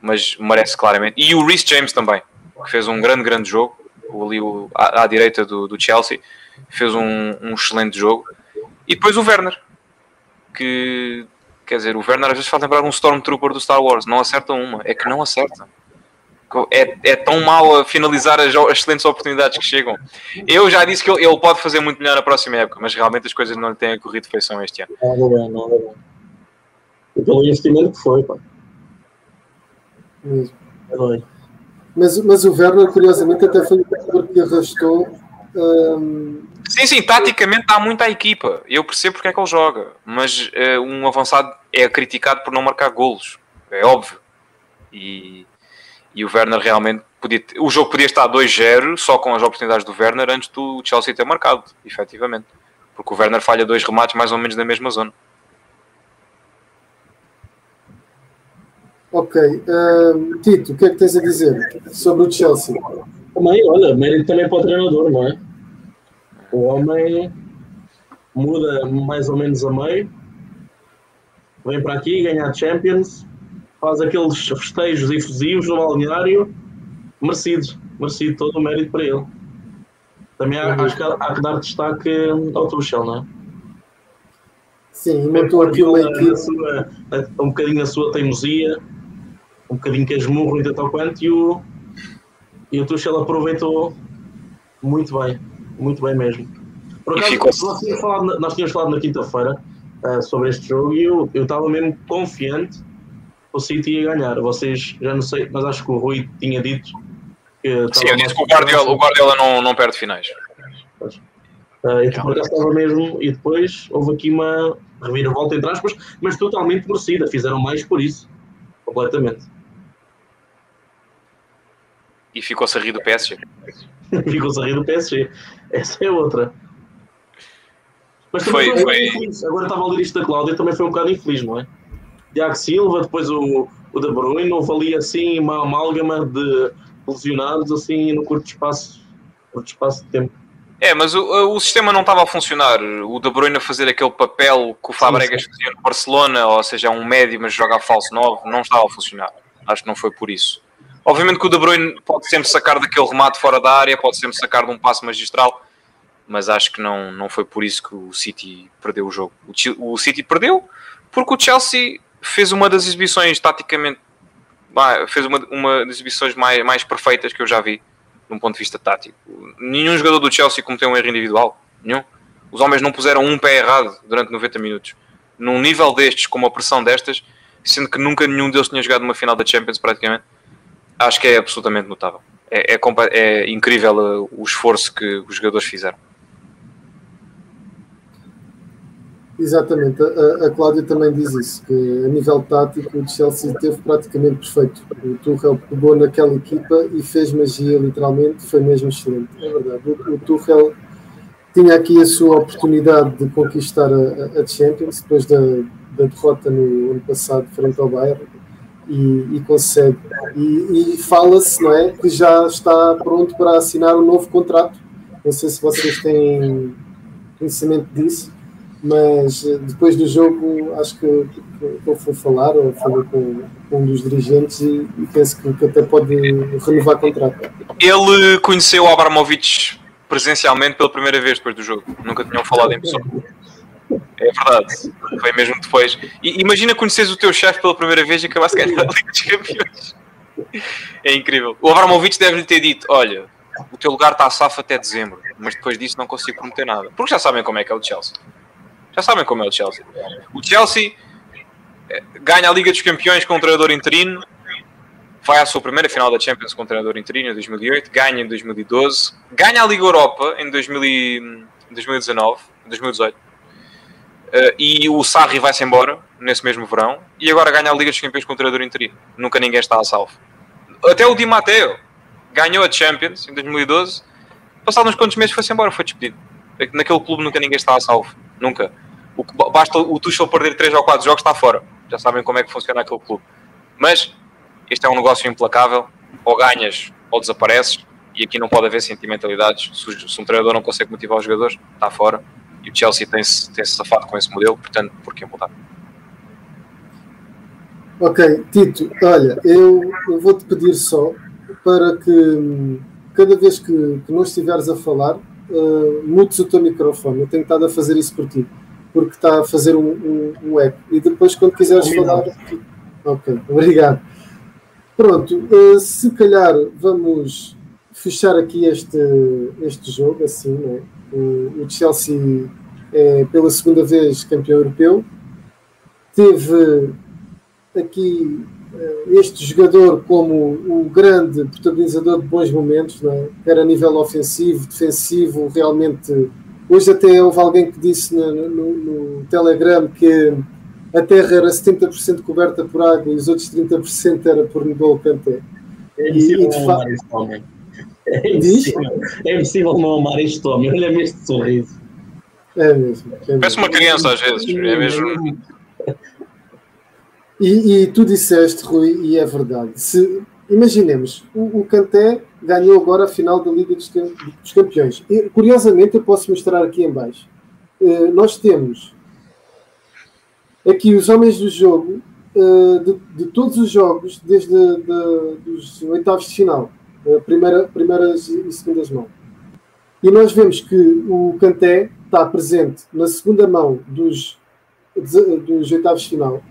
mas merece claramente. E o Reece James também, que fez um grande, grande jogo, ali o- à, à direita do, do Chelsea, fez um, um excelente jogo. E depois o Werner, que quer dizer, o Werner às vezes faz lembrar um Stormtrooper do Star Wars, não acerta uma, é que não acerta. É, é tão mal a finalizar as, as excelentes oportunidades que chegam. Eu já disse que ele, ele pode fazer muito melhor na próxima época, mas realmente as coisas não lhe têm corrido feição este ano. Nada bem, nada bem. E pelo investimento que foi, pá. Mesmo. Bem. Mas, mas o Werner, curiosamente, até foi o jogador que arrastou. hum, Sim, sim, taticamente dá muito à equipa. Eu percebo porque é que ele joga, mas eh, um avançado é criticado por não marcar golos, é óbvio. E, e o Werner realmente podia. ter- O jogo podia estar 2-0 só com as oportunidades do Werner antes do Chelsea ter marcado, efetivamente. Porque o Werner falha dois remates mais ou menos na mesma zona. ok. hum, Tito, o que é que tens a dizer sobre o Chelsea? Também, olha, mérito também para o treinador, não é? O homem muda mais ou menos a meio, vem para aqui, ganha a Champions, faz aqueles festejos efusivos no balneário, merecidos, merecido todo o mérito para ele. Também há, acho que há, há que dar destaque ao Tuchel, não é? Sim, montou aqui uma equipe. sua- um bocadinho a sua teimosia, um bocadinho que esmurro e tal quanto, e o, e o Tuchel aproveitou muito bem, muito bem mesmo. Por acaso, ficou- nós, tínhamos falado, na- nós tínhamos falado na quinta-feira ah, sobre este jogo e eu eu estava mesmo confiante o City ia ganhar. Vocês, já não sei, mas acho que o Rui tinha dito que Sim, eu disse que o Guardiola, o Guardiola não, não perde finais. Por acaso estava mesmo, e depois houve aqui uma reviravolta entre aspas, mas totalmente merecida. Fizeram mais por isso, completamente. E ficou-se a rir do PSG. *laughs* Ficou-se a rir do PSG. Essa é outra. Mas Foi- também foi. Agora estava a ler isto da Cláudia, também foi um bocado infeliz, não é? Tiago Silva, depois o, o De Bruyne, houve ali assim uma amálgama de lesionados assim no curto espaço, curto espaço de tempo. É, mas o, o sistema não estava a funcionar. O De Bruyne a fazer aquele papel que o Fabregas fazia no Barcelona, ou seja, um médio, mas joga a falso 9, não estava a funcionar. Acho que não foi por isso. Obviamente que o De Bruyne pode sempre sacar daquele remate fora da área, pode sempre sacar de um passo magistral, mas acho que não, não foi por isso que o City perdeu o jogo. O, o City perdeu porque o Chelsea fez uma das exibições taticamente fez uma, uma das exibições mais, mais perfeitas que eu já vi de um ponto de vista tático. Nenhum jogador do Chelsea cometeu um erro individual. Nenhum. Os homens não puseram um pé errado durante 90 minutos. Num nível destes, com uma pressão destas, sendo que nunca nenhum deles tinha jogado uma final da Champions praticamente, acho que é absolutamente notável. É, é, é incrível uh, o esforço que os jogadores fizeram. Exatamente, a, a Cláudia também diz isso, que a nível tático o Chelsea teve praticamente perfeito. O Tuchel pegou naquela equipa e fez magia, literalmente, foi mesmo excelente. É verdade, o, o Tuchel tinha aqui a sua oportunidade de conquistar a, a Champions depois da, da, derrota no ano passado frente ao Bayern e, e consegue. E, e fala-se, não é, que já está pronto para assinar um novo contrato. Não sei se vocês têm conhecimento disso mas eh, depois do jogo acho que, ele foi falar ou falou com, com, um dos dirigentes e, e penso que, que, até pode renovar contrato. Ele conheceu o Abramovich presencialmente pela primeira vez depois do jogo, nunca tinham falado em pessoa. É verdade, foi mesmo depois. E imagina conheceres o teu chefe pela primeira vez e acabaste ganhar a Liga dos Campeões. É incrível. O Abramovich deve-lhe ter dito: Olha, o teu lugar está a safo até dezembro, mas depois disso não consigo prometer nada. Porque já sabem como é que é o Chelsea. Já sabem como é o Chelsea. O Chelsea eh, ganha a Liga dos Campeões com um treinador interino, vai à sua primeira final da Champions com um treinador interino em 2008, ganha em 2012, ganha a Liga Europa em 2019, 2018. Uh, e o Sarri vai-se embora nesse mesmo verão e agora ganha a Liga dos Campeões com um treinador interino. Nunca ninguém está a salvo. Até o Di Matteo ganhou a Champions em 2012, passado uns quantos meses foi-se embora, foi despedido. Naquele clube nunca ninguém está a salvo. Nunca. O, basta o Tuchel perder 3 ou 4 jogos, está fora. Já sabem como é que funciona aquele clube. Mas este é um negócio implacável. Ou ganhas ou desapareces. E aqui não pode haver sentimentalidades. Se, um treinador não consegue motivar os jogadores, está fora. E o Chelsea tem-se tem -se safado com esse modelo, portanto, por que mudar? Ok, Tito, olha, eu, eu vou-te pedir só para que hum, cada vez que, que não estiveres a falar, uh, mutes o teu microfone. Eu tenho estado a fazer isso por ti porque está a fazer um, um, um eco. E depois, quando quiseres falar. Ok, obrigado. Pronto, uh, se calhar vamos fechar aqui este, este jogo, assim, né? o, o Chelsea é pela segunda vez campeão europeu. Teve aqui este jogador como o grande protagonizador de bons momentos, né? quer a nível ofensivo, defensivo, realmente Hoje até houve alguém que disse no, no, no Telegram que a Terra era 70% coberta por água e os outros 30% era por N'Golo Kanté. É impossível não amar este homem. É impossível, é impossível não amar este homem. Olha-me este sorriso. É mesmo. É Parece uma criança às vezes. É mesmo. E, e, tu disseste, Rui, e é verdade. Se, imaginemos, o, o ganhou agora a final da Liga dos, Campeões. E, curiosamente, eu posso mostrar aqui em baixo. Uh, nós temos aqui os homens do jogo uh, de, de, todos os jogos, desde de, dos oitavos de final, uh, primeira, primeiras e segundas mãos. E nós vemos que o Kanté está presente na segunda mão dos, dos oitavos de final.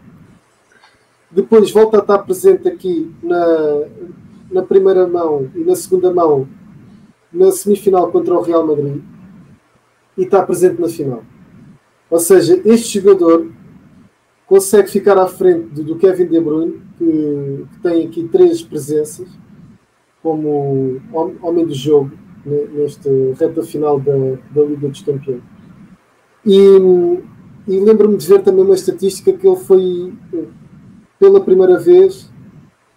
Depois volta a estar presente aqui na, na primeira mão e na segunda mão na semifinal contra o Real Madrid e está presente na final. Ou seja, este jogador consegue ficar à frente do, Kevin De Bruyne, que, que, tem aqui três presenças como homem do jogo nesta reta final da, da Liga dos Campeões. E, e lembro-me de ver também uma estatística que ele foi pela primeira vez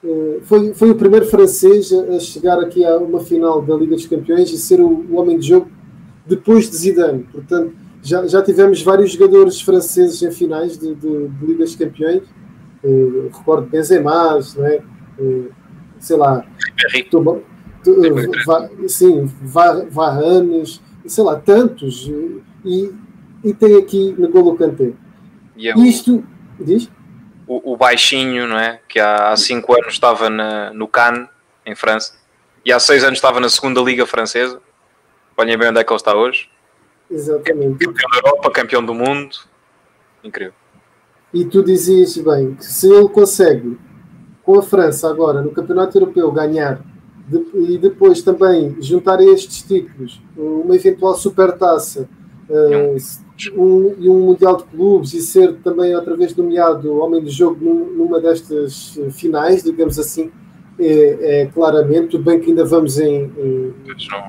eh, foi, foi o primeiro francês a chegar aqui a uma final da Liga dos Campeões e ser o, homem de jogo depois de Zidane. Portanto, já, já tivemos vários jogadores franceses em finais de, de, de Liga dos Campeões. Uh, recordo Benzema, não é? Uh, sei lá. Uh, va, sim, Varane, sei lá, tantos, e, e tem aqui no Golo Kanté. E é Isto, diz? O, o, baixinho, não é? Que há 5 anos estava na, no Cannes, em França, e há 6 anos estava na segunda Liga Francesa. Olhem bem onde é que ele está hoje. Exatamente. Campeão da Europa, campeão do mundo. Incrível. E tu dizias bem que se ele consegue, com a França agora, no Campeonato Europeu, ganhar de, e depois também juntar a estes títulos uma eventual supertaça uh, um, e um Mundial de Clubes e ser também outra vez nomeado Homem de Jogo numa destas finais, digamos assim, é, é, claramente, tudo bem que ainda vamos em, em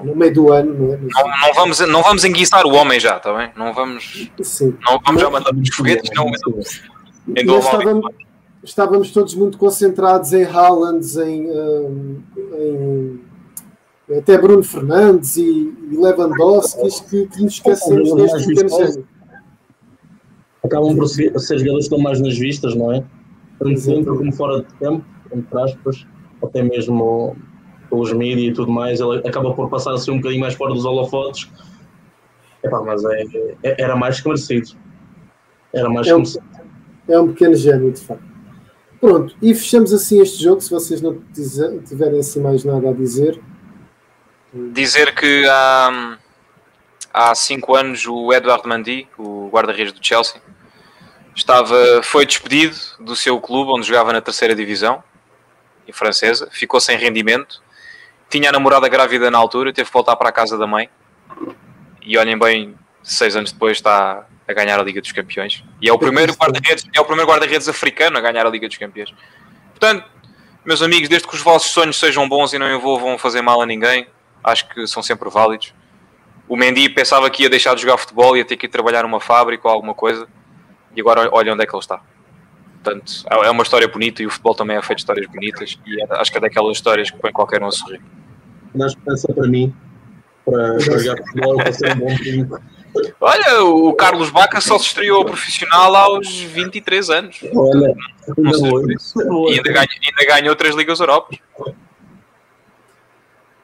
no meio do ano, não é? Mas, não, não, vamos, não vamos enguiçar o homem já, está bem? Não vamos, sim. não vamos já mandar os foguetes, não. Em estávamos, estávamos todos muito concentrados em Haaland, em, em, até Bruno Fernandes e, e Lewandowski, que, que nos esquecemos deste pequeno género. Acabam por ser, ser jogadores que estão mais nas vistas, não é? Tanto dentro como fora de campo, entre aspas até mesmo pelos mídias e tudo mais, ele acaba por passar a ser um bocadinho mais fora dos holofotes. Epá, mas é, é, era mais que merecido. Era mais é um, É um pequeno gênio, de facto. Pronto, e fechamos assim este jogo, se vocês não tiverem assim mais nada a dizer. Dizer que há, há cinco anos o Eduardo Mandi, o guarda-redes do Chelsea, estava, foi despedido do seu clube onde jogava na terceira divisão em francesa, ficou sem rendimento, tinha a namorada grávida na altura, teve que voltar para a casa da mãe. E olhem bem, seis anos depois está a ganhar a Liga dos Campeões. E é o primeiro guarda-redes é o primeiro guarda-redes africano a ganhar a Liga dos Campeões. Portanto, meus amigos, desde que os vossos sonhos sejam bons e não envolvam fazer mal a ninguém, acho que são sempre válidos. O Mendy pensava que ia deixar de jogar futebol, ia ter que ir trabalhar numa fábrica ou alguma coisa, e agora olha onde é que ele está. Portanto, é uma história bonita e o futebol também é feito de histórias bonitas e é, acho que é daquelas histórias que põe qualquer um a sorrir. Dá esperança para mim, para jogar futebol, para ser um bom. Olha, o Carlos Baca só se estreou profissional aos 23 anos. Olha, não e ainda, ganhou três Ligas Europas.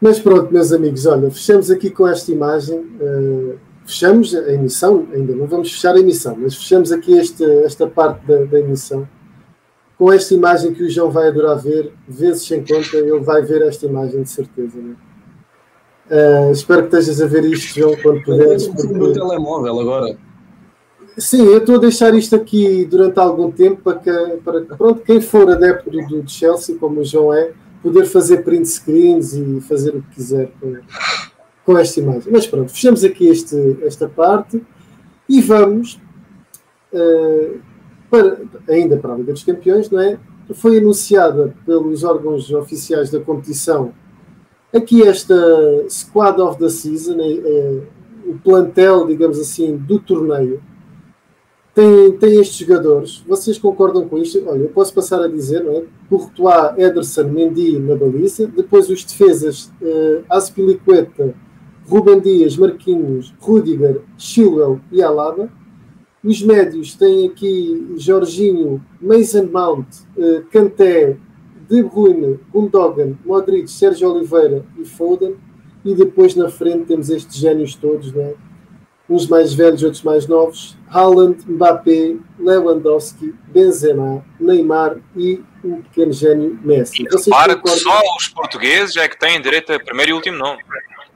Mas pronto, meus amigos, olha, fechamos aqui com esta imagem. Uh, fechamos a emissão, ainda não vamos fechar a emissão, mas fechamos aqui esta, esta parte da, da emissão com esta imagem que o João vai adorar ver, vezes sem conta, ele vai ver esta imagem de certeza. Uh, espero que estejas a ver isto, João, quando puderes. Porque... no telemóvel agora. Sim, eu estou a deixar isto aqui durante algum tempo para que, para pronto, quem for adepto do, do Chelsea, como o João é, poder fazer print screens e fazer o que quiser com, com esta imagem. Mas pronto, fechamos aqui este, esta parte e vamos uh, para, ainda para a Liga dos Campeões, não é? Foi anunciada pelos órgãos oficiais da competição aqui esta Squad of the Season, é, é, o plantel, digamos assim, do torneio. Tem, tem estes jogadores, vocês concordam com isto? Olha, eu posso passar a dizer, não é? Courtois, Ederson, Mendy na baliza, depois os defesas, uh, Aspilicueta, Ruben Dias, Marquinhos, Rudiger, Chilwell e Alaba. Os médios têm aqui Jorginho, Mason Mount, uh, Kanté, De Bruyne, Gundogan, Modric, Sérgio Oliveira e Foden. E depois na frente temos estes génios todos, né? Uns mais velhos, outros mais novos. Haaland, Mbappé, Lewandowski, Benzema, Neymar e um pequeno gênio Messi. E repara que só os portugueses é que têm direito a primeiro e último nome.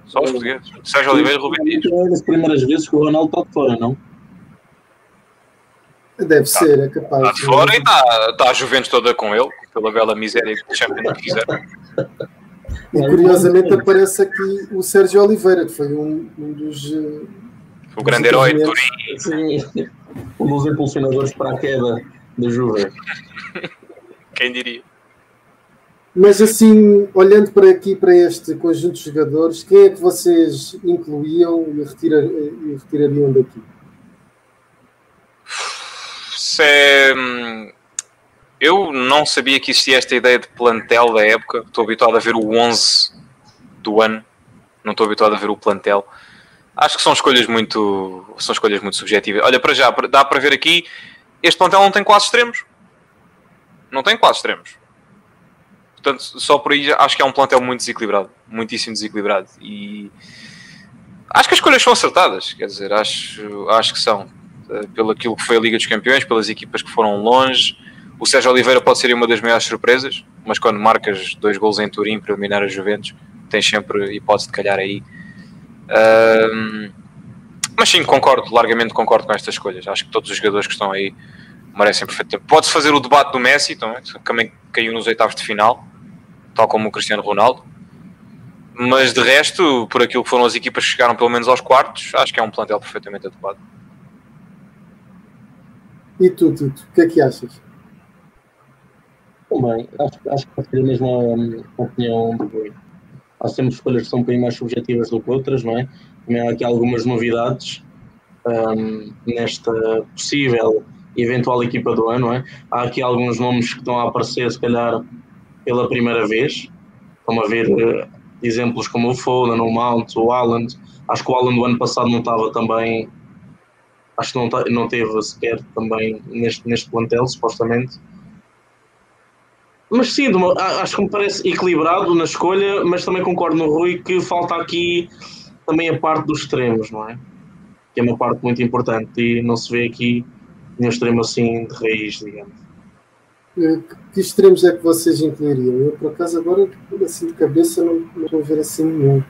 Só os portugueses. Sérgio Oliveira e Rubem Dias. É das primeiras vezes que o Ronaldo está de fora, não? Deve tá, ser, é capaz. Está de fora e está, está a Juventus toda com ele, pela bela miséria que o Champions fizeram. E curiosamente aparece aqui o Sérgio Oliveira, que foi um, um dos. O grande herói de Turim. Sim, um dos impulsionadores para a queda da Juve. Quem diria? Mas assim, olhando para aqui, para este conjunto de jogadores, quem é que vocês incluíam e, retirar, e retirariam daqui? Se, hum, eu não sabia que existia esta ideia de plantel da época. Estou habituado a ver o 11 do ano. Não estou habituado a ver o plantel. Acho que são escolhas muito, são escolhas muito subjetivas. Olha, para já, dá para ver aqui, este plantel não tem quase extremos. Não tem quase extremos Portanto, só por aí acho que é um plantel muito desequilibrado, muitíssimo desequilibrado. E acho que as escolhas são acertadas, quer dizer, acho, acho que são. Uh, pelo aquilo que foi a Liga dos Campeões, pelas equipas que foram longe. O Sérgio Oliveira pode ser uma das maiores surpresas, mas quando marcas dois gols em Turim para eliminar a Juventus, tens sempre hipótese de calhar aí. Uh, mas sim, concordo, largamente concordo com estas escolhas. Acho que todos os jogadores que estão aí merecem perfeitamente. Pode-se fazer o debate do Messi, então, também caiu nos oitavos de final, tal como o Cristiano Ronaldo. Mas de resto, por aquilo que foram as equipas que chegaram pelo menos aos quartos, acho que é um plantel perfeitamente adequado. E tu, Tito, o que é que achas? Também, acho, acho que partilho a mesma hum, opinião do Rui. Há sempre escolhas que são um bocadinho mais subjetivas do que outras, não é? Também há aqui algumas novidades um, nesta possível eventual equipa do ano, é? Há aqui alguns nomes que estão a aparecer, se calhar, pela primeira vez. Estão a ver uh, exemplos como o Foden, o Mount, o Haaland. Acho que o Haaland do ano passado não estava também, acho que não, não teve sequer também neste, neste plantel, supostamente. Mas sim, uma, acho que me parece equilibrado na escolha, mas também concordo no Rui que falta aqui também a parte dos extremos, não é? Que é uma parte muito importante e não se vê aqui nenhum extremo assim de raiz, digamos. Eh, que extremos é que vocês incluiriam? Eu, por acaso, agora, assim de cabeça, não, não vou ver assim nenhum.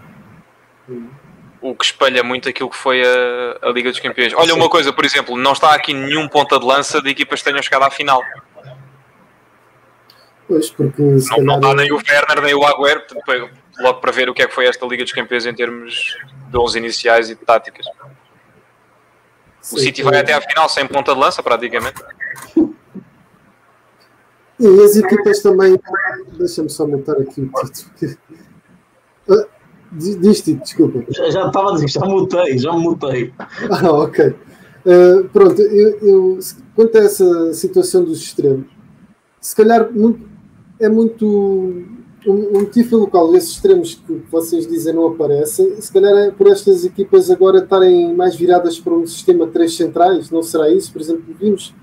O que espelha muito aquilo que foi a, a Liga dos Campeões. Olha, uma coisa, por exemplo, não está aqui nenhum ponta de lança de equipas que tenham chegado à final. Pois, porque não, calhar... não está nem o Werner nem o Agüero, logo para ver o que é que foi esta Liga dos Campeões em termos de 11 iniciais e de táticas. Sim, o City vai até à final sem ponta de lança, praticamente. *laughs* E as equipas também. Deixa-me só aumentar aqui o título. Ah, diz te desculpa. Já, já estava a dizer, já mutei, já mutei. *laughs* Ah, ok. Uh, pronto, eu, eu, quanto a essa situação dos extremos, se calhar é muito. O motivo pelo qual esses extremos que vocês dizem não aparecem, se calhar é por estas equipas agora estarem mais viradas para um sistema de três centrais, não será isso? Por exemplo, vimos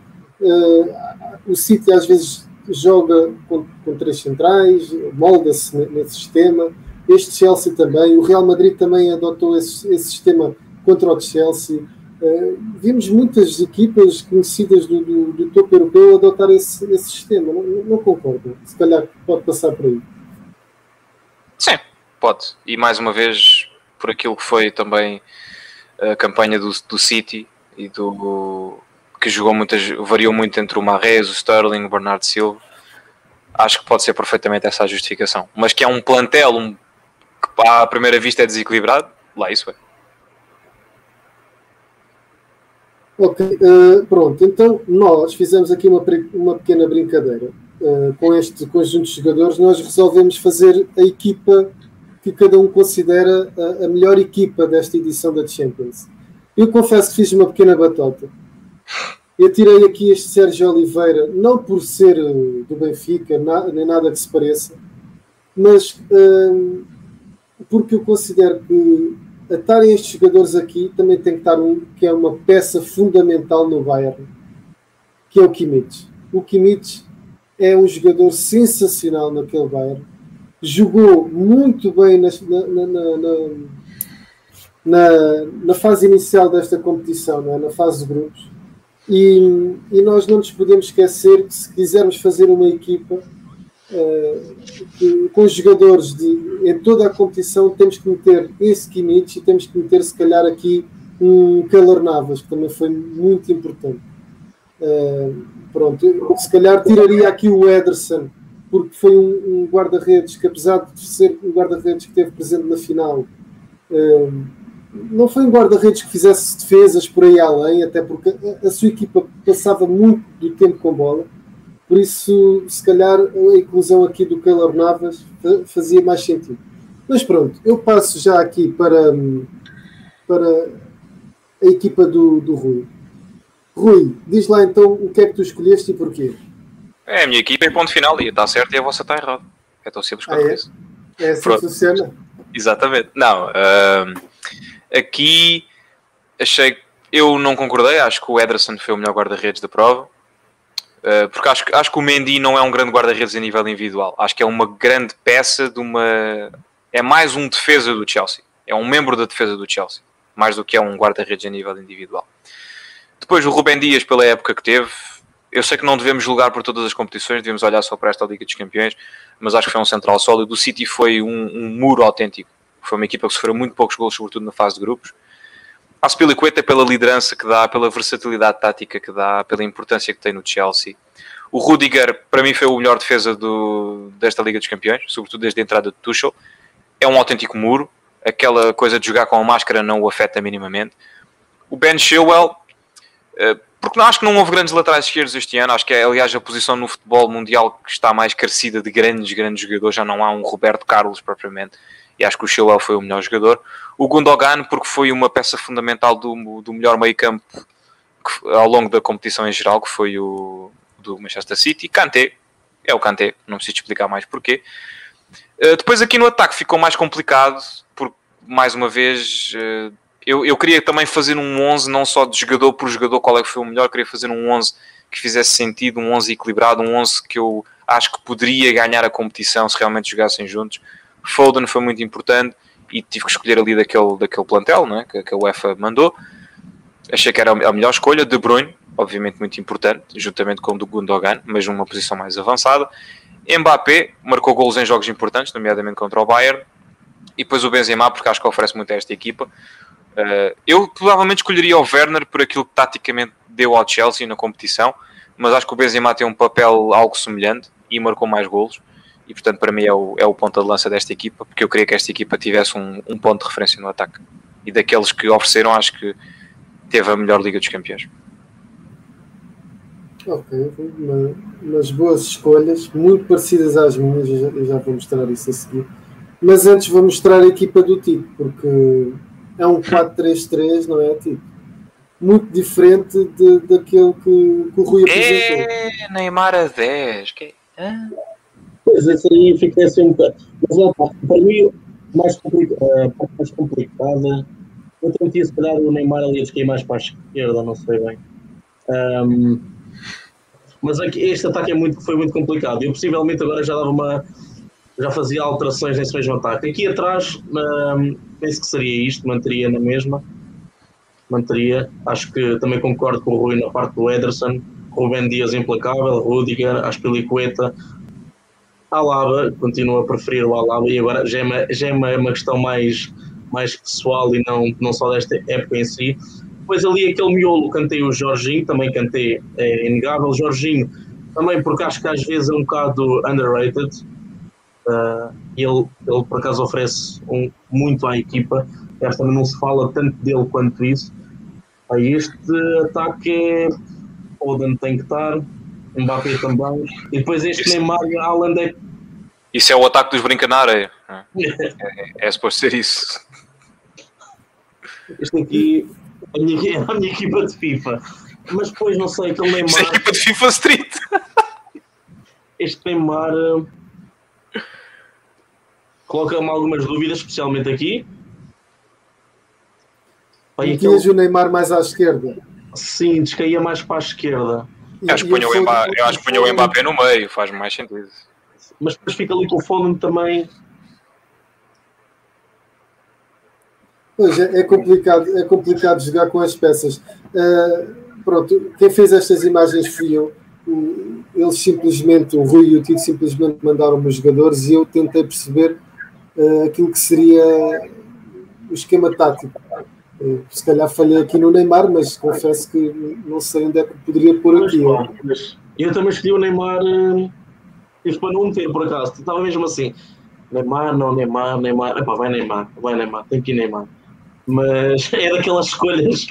uh, o City às vezes joga com, com três centrais, molda-se nesse sistema. Este Chelsea também, o Real Madrid também adotou esse, esse sistema contra o Chelsea. Uh, vimos muitas equipas conhecidas do, do, do topo europeu adotar esse, esse sistema. Não, não, concordo. Se calhar pode passar por aí. Sim, pode. E mais uma vez, por aquilo que foi também a campanha do, do City e do, que jogou muitas, variou muito entre o Marrez, o Sterling, o Bernardo Silva. Acho que pode ser perfeitamente essa a justificação. Mas que é um plantel um, que à primeira vista é desequilibrado, lá isso é. Ok, uh, pronto. Então nós fizemos aqui uma, uma pequena brincadeira. Uh, com este conjunto de jogadores, nós resolvemos fazer a equipa que cada um considera a, a melhor equipa desta edição da Champions. Eu confesso que fiz uma pequena batota eu tirei aqui este Sérgio Oliveira, não por ser eh, do Benfica, nem nada que se pareça, mas um, porque eu considero que estarem estes jogadores aqui também tem que estar um que é uma peça fundamental no Bayern, que é o Kimmich. O Kimmich é um jogador sensacional naquele Bayern, jogou muito bem na, na, na, na, na fase inicial desta competição, é? na fase de grupos e, e, nós não nos podemos esquecer que se quisermos fazer uma equipa que, com jogadores de, em toda a competição, temos que meter esse Kimmich e temos que meter, se calhar, aqui um Keller Navas, que também foi muito importante. Uh, pronto, se calhar tiraria aqui o Ederson, porque foi um, um guarda-redes que, apesar de ser um guarda-redes que esteve presente na final, uh, não foi um guarda-redes que fizesse defesas por aí além, até porque a, a, sua equipa passava muito do tempo com bola, por isso, se calhar, a inclusão aqui do Keylor Navas fazia mais sentido. Mas pronto, eu passo já aqui para, para a equipa do, do Rui. Rui, diz lá então o que é que tu escolheste e porquê. É, a minha equipa é ponto final e está certo e a vossa está errado. É tão simples quanto ah, é? isso. É assim que funciona? Exatamente. Não, uh, Aqui achei eu não concordei, acho que o Ederson foi o melhor guarda-redes da prova. Uh, porque acho, acho que o Mendy não é um grande guarda-redes a nível individual. Acho que é uma grande peça de uma. É mais um defesa do Chelsea. É um membro da defesa do Chelsea, mais do que é um guarda-redes a nível individual. Depois o Rubem Dias, pela época que teve, eu sei que não devemos julgar por todas as competições, devemos olhar só para esta Liga dos Campeões, mas acho que foi um central sólido. O City foi um, um muro autêntico. Foi uma equipa que sofreu muito poucos gols, sobretudo na fase de grupos. A Spilicueta pela liderança que dá, pela versatilidade tática que dá, pela importância que tem no Chelsea. O Rudiger, para mim, foi o melhor defesa do, desta Liga dos Campeões, sobretudo desde a entrada de Tuchel. É um autêntico muro. Aquela coisa de jogar com a máscara não o afeta minimamente. O Ben Chilwell, eh, porque não acho que não houve grandes laterais esquerdos este ano. Acho que é, aliás, a posição no futebol mundial que está mais carecida de grandes, grandes jogadores. Já não há um Roberto Carlos propriamente. E acho que o Chilwell foi o melhor jogador. O Gundogan, porque foi uma peça fundamental do, do melhor meio-campo ao longo da competição em geral, que foi o do Manchester City. Kanté, é o Kanté, não preciso explicar mais porquê. Uh, depois aqui no ataque ficou mais complicado, porque mais uma vez uh, eu, eu queria também fazer um 11, não só de jogador por jogador, qual é que foi o melhor, queria fazer um 11 que fizesse sentido, um 11 equilibrado, um 11 que eu acho que poderia ganhar a competição se realmente jogassem juntos. Foden foi muito importante e tive que escolher ali daquele, daquele plantel não é? que, que a UEFA mandou. Achei que era a melhor escolha. De Bruyne, obviamente muito importante, juntamente com o do Gundogan, mas numa posição mais avançada. Mbappé marcou golos em jogos importantes, nomeadamente contra o Bayern. E depois o Benzema, porque acho que oferece muito a esta equipa. Uh, eu provavelmente escolheria o Werner por aquilo que taticamente deu ao Chelsea na competição, mas acho que o Benzema tem um papel algo semelhante e marcou mais golos e portanto para mim é o, é o ponto de lança desta equipa, porque eu queria que esta equipa tivesse um, um ponto de referência no ataque. E daqueles que ofereceram, acho que teve a melhor Liga dos Campeões. Ok, mas boas escolhas, muito parecidas às minhas, eu já, eu já vou mostrar isso a seguir. Mas antes vou mostrar a equipa do tipo, porque é um 4-3-3, não é? Tipo, muito diferente de, daquele que, que o Rui apresentou. É, Neymar a 10. Que... Ah. Pois, esse aí fica assim um bocado. Mas lá, para mim, mais, complica, uh, mais complicada. Eu tentei se calhar o Neymar ali a cair mais para a esquerda, não sei bem. Um, mas aqui, este ataque é muito, foi muito complicado. Eu possivelmente agora já dava uma. Já fazia alterações nesse mesmo ataque. Aqui atrás, um, penso que seria isto, manteria na mesma. Manteria. Acho que também concordo com o Rui na parte do Ederson. Rubem Dias implacável, Rudiger, Aspilicueta, Alaba, continuo a preferir o Alaba e agora já é uma, já é uma, uma questão mais, mais pessoal e não, não só desta época em si. Depois ali aquele miolo, cantei o Jorginho, também cantei, é inegável. Jorginho, também porque acho que às vezes é um bocado underrated. Uh, ele, ele por acaso oferece um, muito à equipa, também não se fala tanto dele quanto isso. Aí este ataque é. Oden tem que estar, Mbappé também. E depois este Neymar e Haaland é. Isso é o ataque dos brinca na areia. É, *laughs* é, é suposto ser isso. Este aqui é a minha, *laughs* a minha equipa de FIFA. Mas depois não sei, aquele Neymar. Isto é a equipa de FIFA Street. *laughs* Este Neymar. Eh, coloca-me algumas dúvidas, especialmente aqui. Metias aquele... o Neymar mais à esquerda? Sim, descaía mais para a esquerda. Eu acho que punha o Mbappé no meio, faz mais sentido. Mas depois fica ali com o Foden também. Pois é, é, complicado, é complicado jogar com as peças. Uh, pronto, quem fez estas imagens fui eu. Eles simplesmente, o Rui e o Tito simplesmente mandaram-me os jogadores e eu tentei perceber uh, aquilo que seria o esquema tático. Se calhar falhei aqui no Neymar, mas confesso que não sei onde é que poderia pôr aqui. Mas, eu também escolhi o Neymar e para não meter por acaso. Estava mesmo assim. Neymar, não, Neymar, Neymar. Epá, vai Neymar, vai Neymar, tem que ir Neymar. Mas *laughs* é daquelas escolhas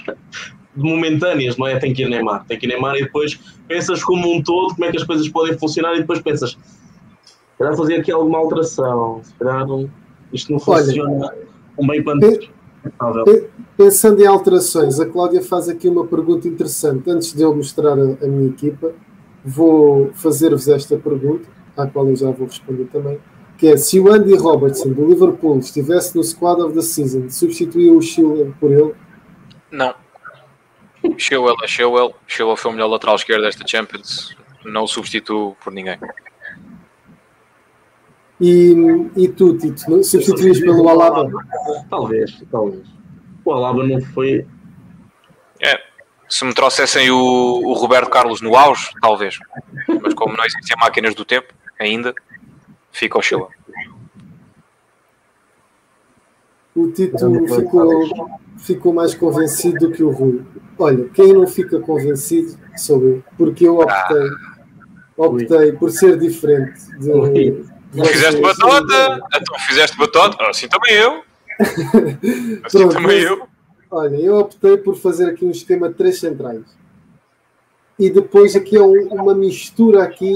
momentâneas, não é? Tem que ir Neymar, tem que ir Neymar e depois pensas como um todo como é que as coisas podem funcionar e depois pensas, se calhar fazer aqui alguma alteração, se calhar isto não funciona Olha, um bem quanto. Pensando em alterações, a Cláudia faz aqui uma pergunta interessante. Antes de eu mostrar a, a minha equipa, vou fazer-vos esta pergunta, à qual eu já vou responder também, que é se o Andy Robertson do Liverpool estivesse no squad of the season, substituiu o Chilwell por ele? Não. Chilwell é Chilwell. Chilwell foi o melhor lateral esquerdo desta Champions. Não o substituo por ninguém. E, e tu, Tito, substituís pelo Alaba? Talvez, talvez. O Alaba não foi. É, se me trouxessem o, o Roberto Carlos no auge, talvez. Mas como não existem máquinas do tempo ainda, fica o Chile. O Tito ficou, ficou mais convencido do que o Rui. Olha, quem não fica convencido sou eu, porque eu optei, optei por ser diferente. De, de fizeste batota, então fizeste batota, assim também eu. *laughs* Assim Pronto, também mas, eu. Olha, eu optei por fazer aqui um esquema de três centrais. E depois aqui é um, uma mistura aqui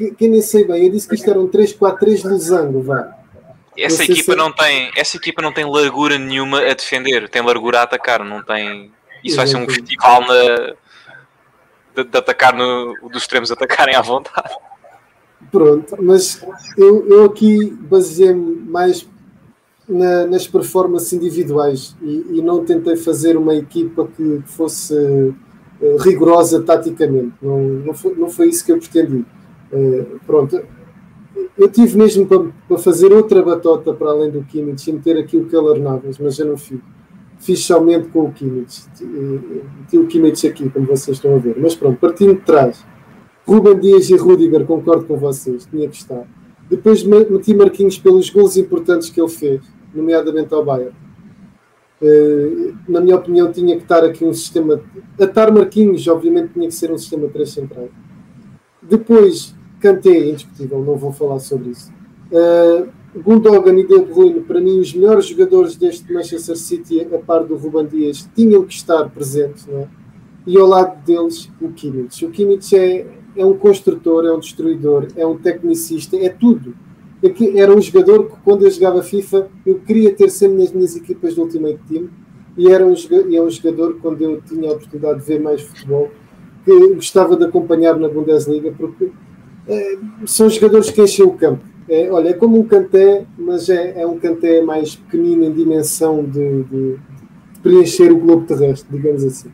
que, que nem sei bem. Eu disse que isto era um 3-4-3 losango, vá. Essa equipa, se... não tem, essa equipa não tem largura nenhuma a defender, tem largura a atacar, não tem. Isso vai ser um festival na, de, de, atacar no, dos extremos atacarem à vontade. Pronto, mas eu, eu aqui baseei-me mais na, nas performances individuais e, e, não tentei fazer uma equipa que fosse uh, rigorosa taticamente. Não, não, foi, não foi isso que eu pretendi. Uh, pronto, eu tive mesmo para, para, fazer outra batota para além do Kimmich e meter aqui o Keller Navas, mas eu não fiz. Fiz somente com o Kimmich. Meti o Kimmich aqui, como vocês estão a ver. Mas pronto, partindo de trás. Ruben Dias e Rudiger, concordo com vocês, tinha que estar. Depois meti Marquinhos pelos gols importantes que ele fez nomeadamente ao Bayern. Uh, na minha opinião, tinha que estar aqui um sistema. Atar Marquinhos, obviamente, tinha que ser um sistema 3 central. Depois, Kanté, indiscutível, não vou falar sobre isso. Uh, Gundogan e De Bruyne, para mim, os melhores jogadores deste Manchester City, a par do Ruban Dias, tinham que estar presentes, não é? E ao lado deles, o Kimmich. O Kimmich é, é um construtor, é um destruidor, é um tecnicista, é tudo é era um jogador que quando eu jogava FIFA eu queria ter sempre nas minhas equipas do Ultimate Team e era um, e é um jogador quando eu tinha a oportunidade de ver mais futebol que gostava de acompanhar na Bundesliga porque é, são jogadores que enchem o campo. É, olha, é como um canté, mas é, é um canté mais pequenino em dimensão de, de, de, preencher o globo terrestre, digamos assim.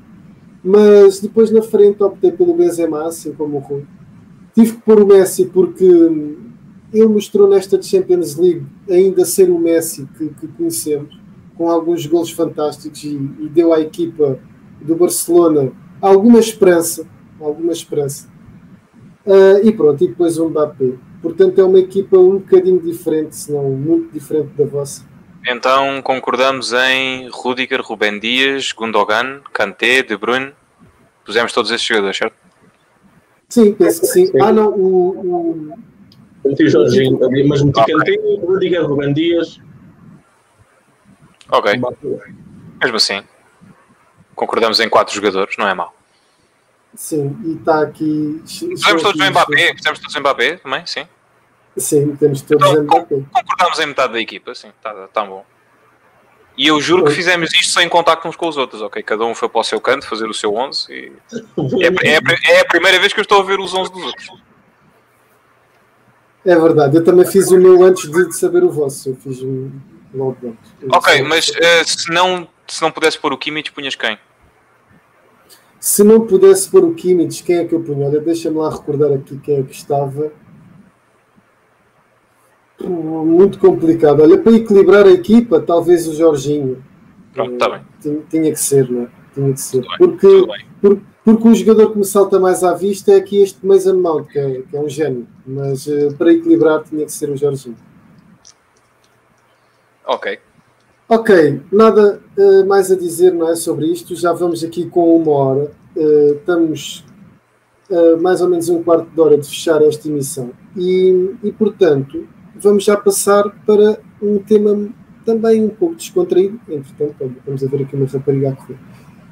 Mas depois na frente optei pelo Benzema, assim como o Rui. Tive que pôr o Messi porque ele mostrou nesta Champions League ainda ser o Messi que, que conhecemos, com alguns gols fantásticos e, e, deu à equipa do Barcelona alguma esperança, alguma esperança. Uh, e pronto, e depois o Mbappé. Portanto, é uma equipa um bocadinho diferente, se não muito diferente da vossa. Então concordamos em Rudiger, Rubem Dias, Gundogan, Kanté, De Bruyne. Pusemos todos esses jogadores, certo? Sim, penso que sim. Ah, não, o, o Meti Jorginho, mas meti okay. Cantinho, Rudiger, Rubem Dias. Ok. Mesmo assim, concordamos em quatro jogadores, não é mau. Sim, e está aqui. Fizemos todos em Mbappé, fizemos todos em Mbappé também, sim. Sim, temos todos então, Mbappé. Concordamos em metade da equipa, sim, está tá bom. E eu juro que fizemos isto sem contacto uns com os outros, ok? Cada um foi para o seu canto fazer o seu 11 e é, é, é a primeira vez que eu estou a ver os 11 dos outros. É verdade, eu também fiz o meu antes de saber o vosso. Eu fiz um logo antes. Ok, mas uh, se, não, se não pudesse pôr o Kimmich, punhas quem? Se não pudesse pôr o Kimmich, quem é que eu punha? Olha, deixa-me lá recordar aqui quem é que estava. Muito complicado. Olha, para equilibrar a equipa, talvez o Jorginho. Pronto, está bem. Tinha, tinha, que ser, não é? Tinha que ser. Porque, porque porque o jogador que me salta mais à vista é aqui este Mason Mount, que é, que é um gênio. Mas uh, para equilibrar tinha que ser o Jorginho. Ok. Ok, nada uh, mais a dizer não é, sobre isto. Já vamos aqui com uma hora. Uh, estamos mais ou menos um quarto de hora de fechar esta emissão. E, e, portanto, vamos já passar para um tema também um pouco descontraído. Entretanto, vamos a ver aqui uma rapariga a correr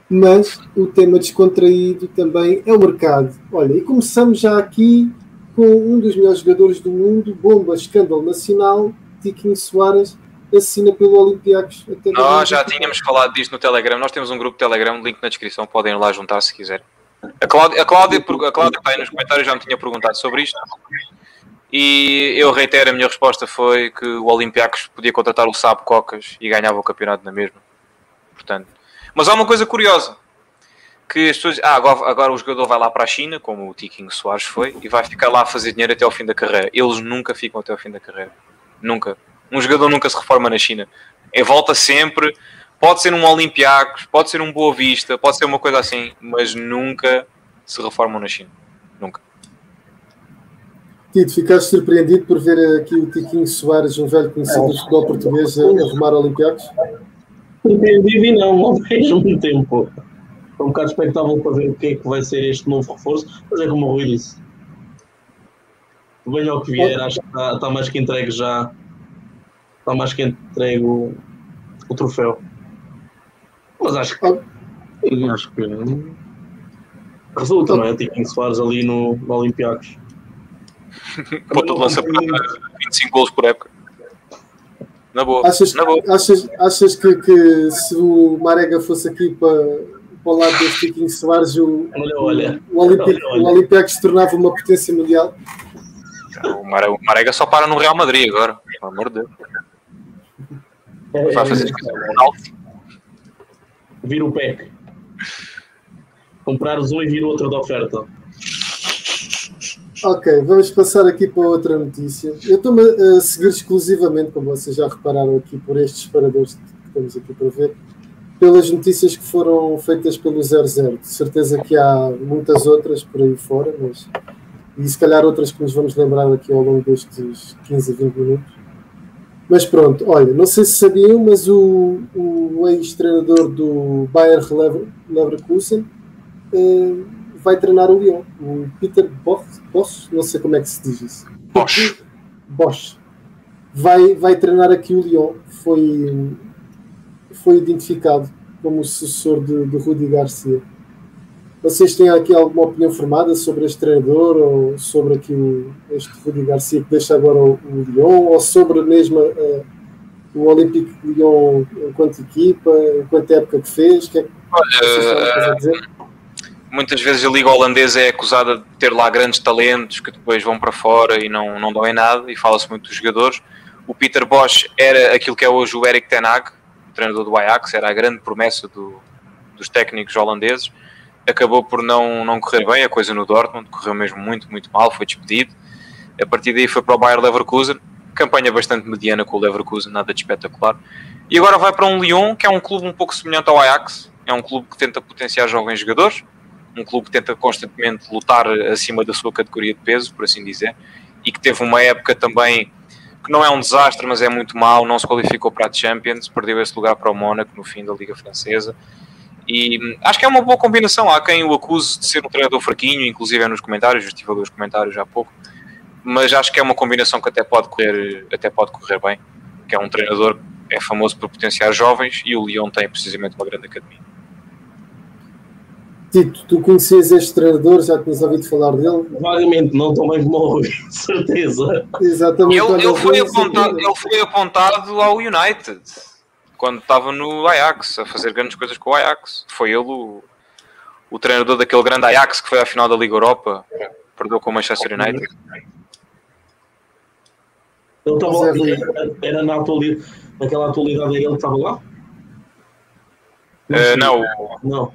mas o tema descontraído também é o mercado. Olha, e começamos já aqui com um dos melhores jogadores do mundo, bomba, escândalo nacional, Tiquinho Soares, assina pelo Olympiacos. Nós já tínhamos falado disto no Telegram, nós temos um grupo Telegram, link na descrição, podem ir lá juntar se quiserem. A Cláudia, a Cláudia, a Cláudia está aí nos comentários já me tinha perguntado sobre isto. E eu reitero, a minha resposta foi que o Olympiacos podia contratar o Sabo Cocas e ganhava o campeonato na mesma. Portanto, mas há uma coisa curiosa. que as pessoas. Ah, agora, agora o jogador vai lá para a China, como o Tiquinho Soares foi, e vai ficar lá a fazer dinheiro até ao fim da carreira. Eles nunca ficam até ao fim da carreira. Nunca. Um jogador nunca se reforma na China. É volta sempre. Pode ser um Olympiacos, pode ser um Boa Vista, pode ser uma coisa assim, mas nunca se reformam na China. Nunca. Tito, ficaste surpreendido por ver aqui o Tiquinho Soares, um velho conhecido do futebol português, a arrumar Olympiacos? Surpreendido e não, ao mesmo tempo. Estou um bocado expectável para ver o que é que vai ser este novo reforço, mas é como o Rui disse. Venha ao que vier, acho que está, está mais que entregue já. Está mais que entregue o, o troféu. Mas acho que. Acho que. Resulta, não é? Tiquinho Soares ali no, no Olympiacos. *laughs* Ponto de lança para 25 gols por época. Na boa. Achas, na boa. achas, achas que, que se o Marega fosse aqui para, para o lado deste Tiquinho Soares, o, Olha, olha. o, o Olympiacos se tornava uma potência mundial? O Marega só para no Real Madrid agora. Pelo amor de Deus. É, Vai fazer esquecer o Ronaldo. Vira o PEC. Comprares um e vir outro da oferta. Ok, vamos passar aqui para outra notícia. Eu estou-me a seguir exclusivamente, como vocês já repararam aqui, por estes disparadores que estamos aqui para ver, pelas notícias que foram feitas pelo 00. De certeza que há muitas outras por aí fora, mas e se calhar outras que nos vamos lembrar aqui ao longo destes 15 a 20 minutos. Mas pronto, olha, não sei se sabiam, mas o, o ex-treinador do Bayer Lever- Leverkusen eh, vai treinar o Lyon, o Peter Bosch, Bosch, não sei como é que se diz isso. Bosch. Bosch. Vai, vai treinar aqui o Lyon. Foi, foi identificado como o sucessor de, de Rudi Garcia. Vocês têm aqui alguma opinião formada sobre este treinador ou sobre aqui o, este Rudi Garcia que deixa agora o, o Lyon ou sobre mesmo eh, o Olympique de Lyon enquanto equipa, enquanto época que fez? O que é que vocês têm alguma coisa a dizer? Muitas vezes a Liga Holandesa é acusada de ter lá grandes talentos que depois vão para fora e não, não dão em nada, e fala-se muito dos jogadores. O Peter Bosch era aquilo que é hoje o Erik Ten Hag, treinador do Ajax, era a grande promessa do- dos técnicos holandeses. Acabou por não, não correr bem, a coisa no Dortmund, correu mesmo muito, muito mal, foi despedido. A partir daí foi para o Bayer Leverkusen, campanha bastante mediana com o Leverkusen, nada de espetacular. E agora vai para um Lyon, que é um clube um pouco semelhante ao Ajax, é um clube que tenta potenciar jovens jogadores, um clube que tenta constantemente lutar acima da sua categoria de peso, por assim dizer, e que teve uma época também que não é um desastre, mas é muito mau, não se qualificou para a Champions, perdeu esse lugar para o Mónaco no fim da Liga Francesa. E hum, acho que é uma boa combinação. Há quem o acuse de ser um treinador fraquinho, inclusive é nos comentários, eu estive a ver os comentários há pouco, mas acho que é uma combinação que até pode correr, até pode correr bem, que é um treinador que é famoso por potenciar jovens e o Lyon tem precisamente uma grande academia. Tito, tu conheces este treinador, já tinhas ouvido falar dele? Vagamente, não tão bem como certeza. Exatamente. Ele, ele, foi apontado, ele foi apontado ao United quando estava no Ajax a fazer grandes coisas com o Ajax. Foi ele o, o treinador daquele grande Ajax que foi à final da Liga Europa, perdeu com o Manchester United. Ele estava Rui. era, na atualidade, naquela atualidade ele que estava lá? Eh, não, Não.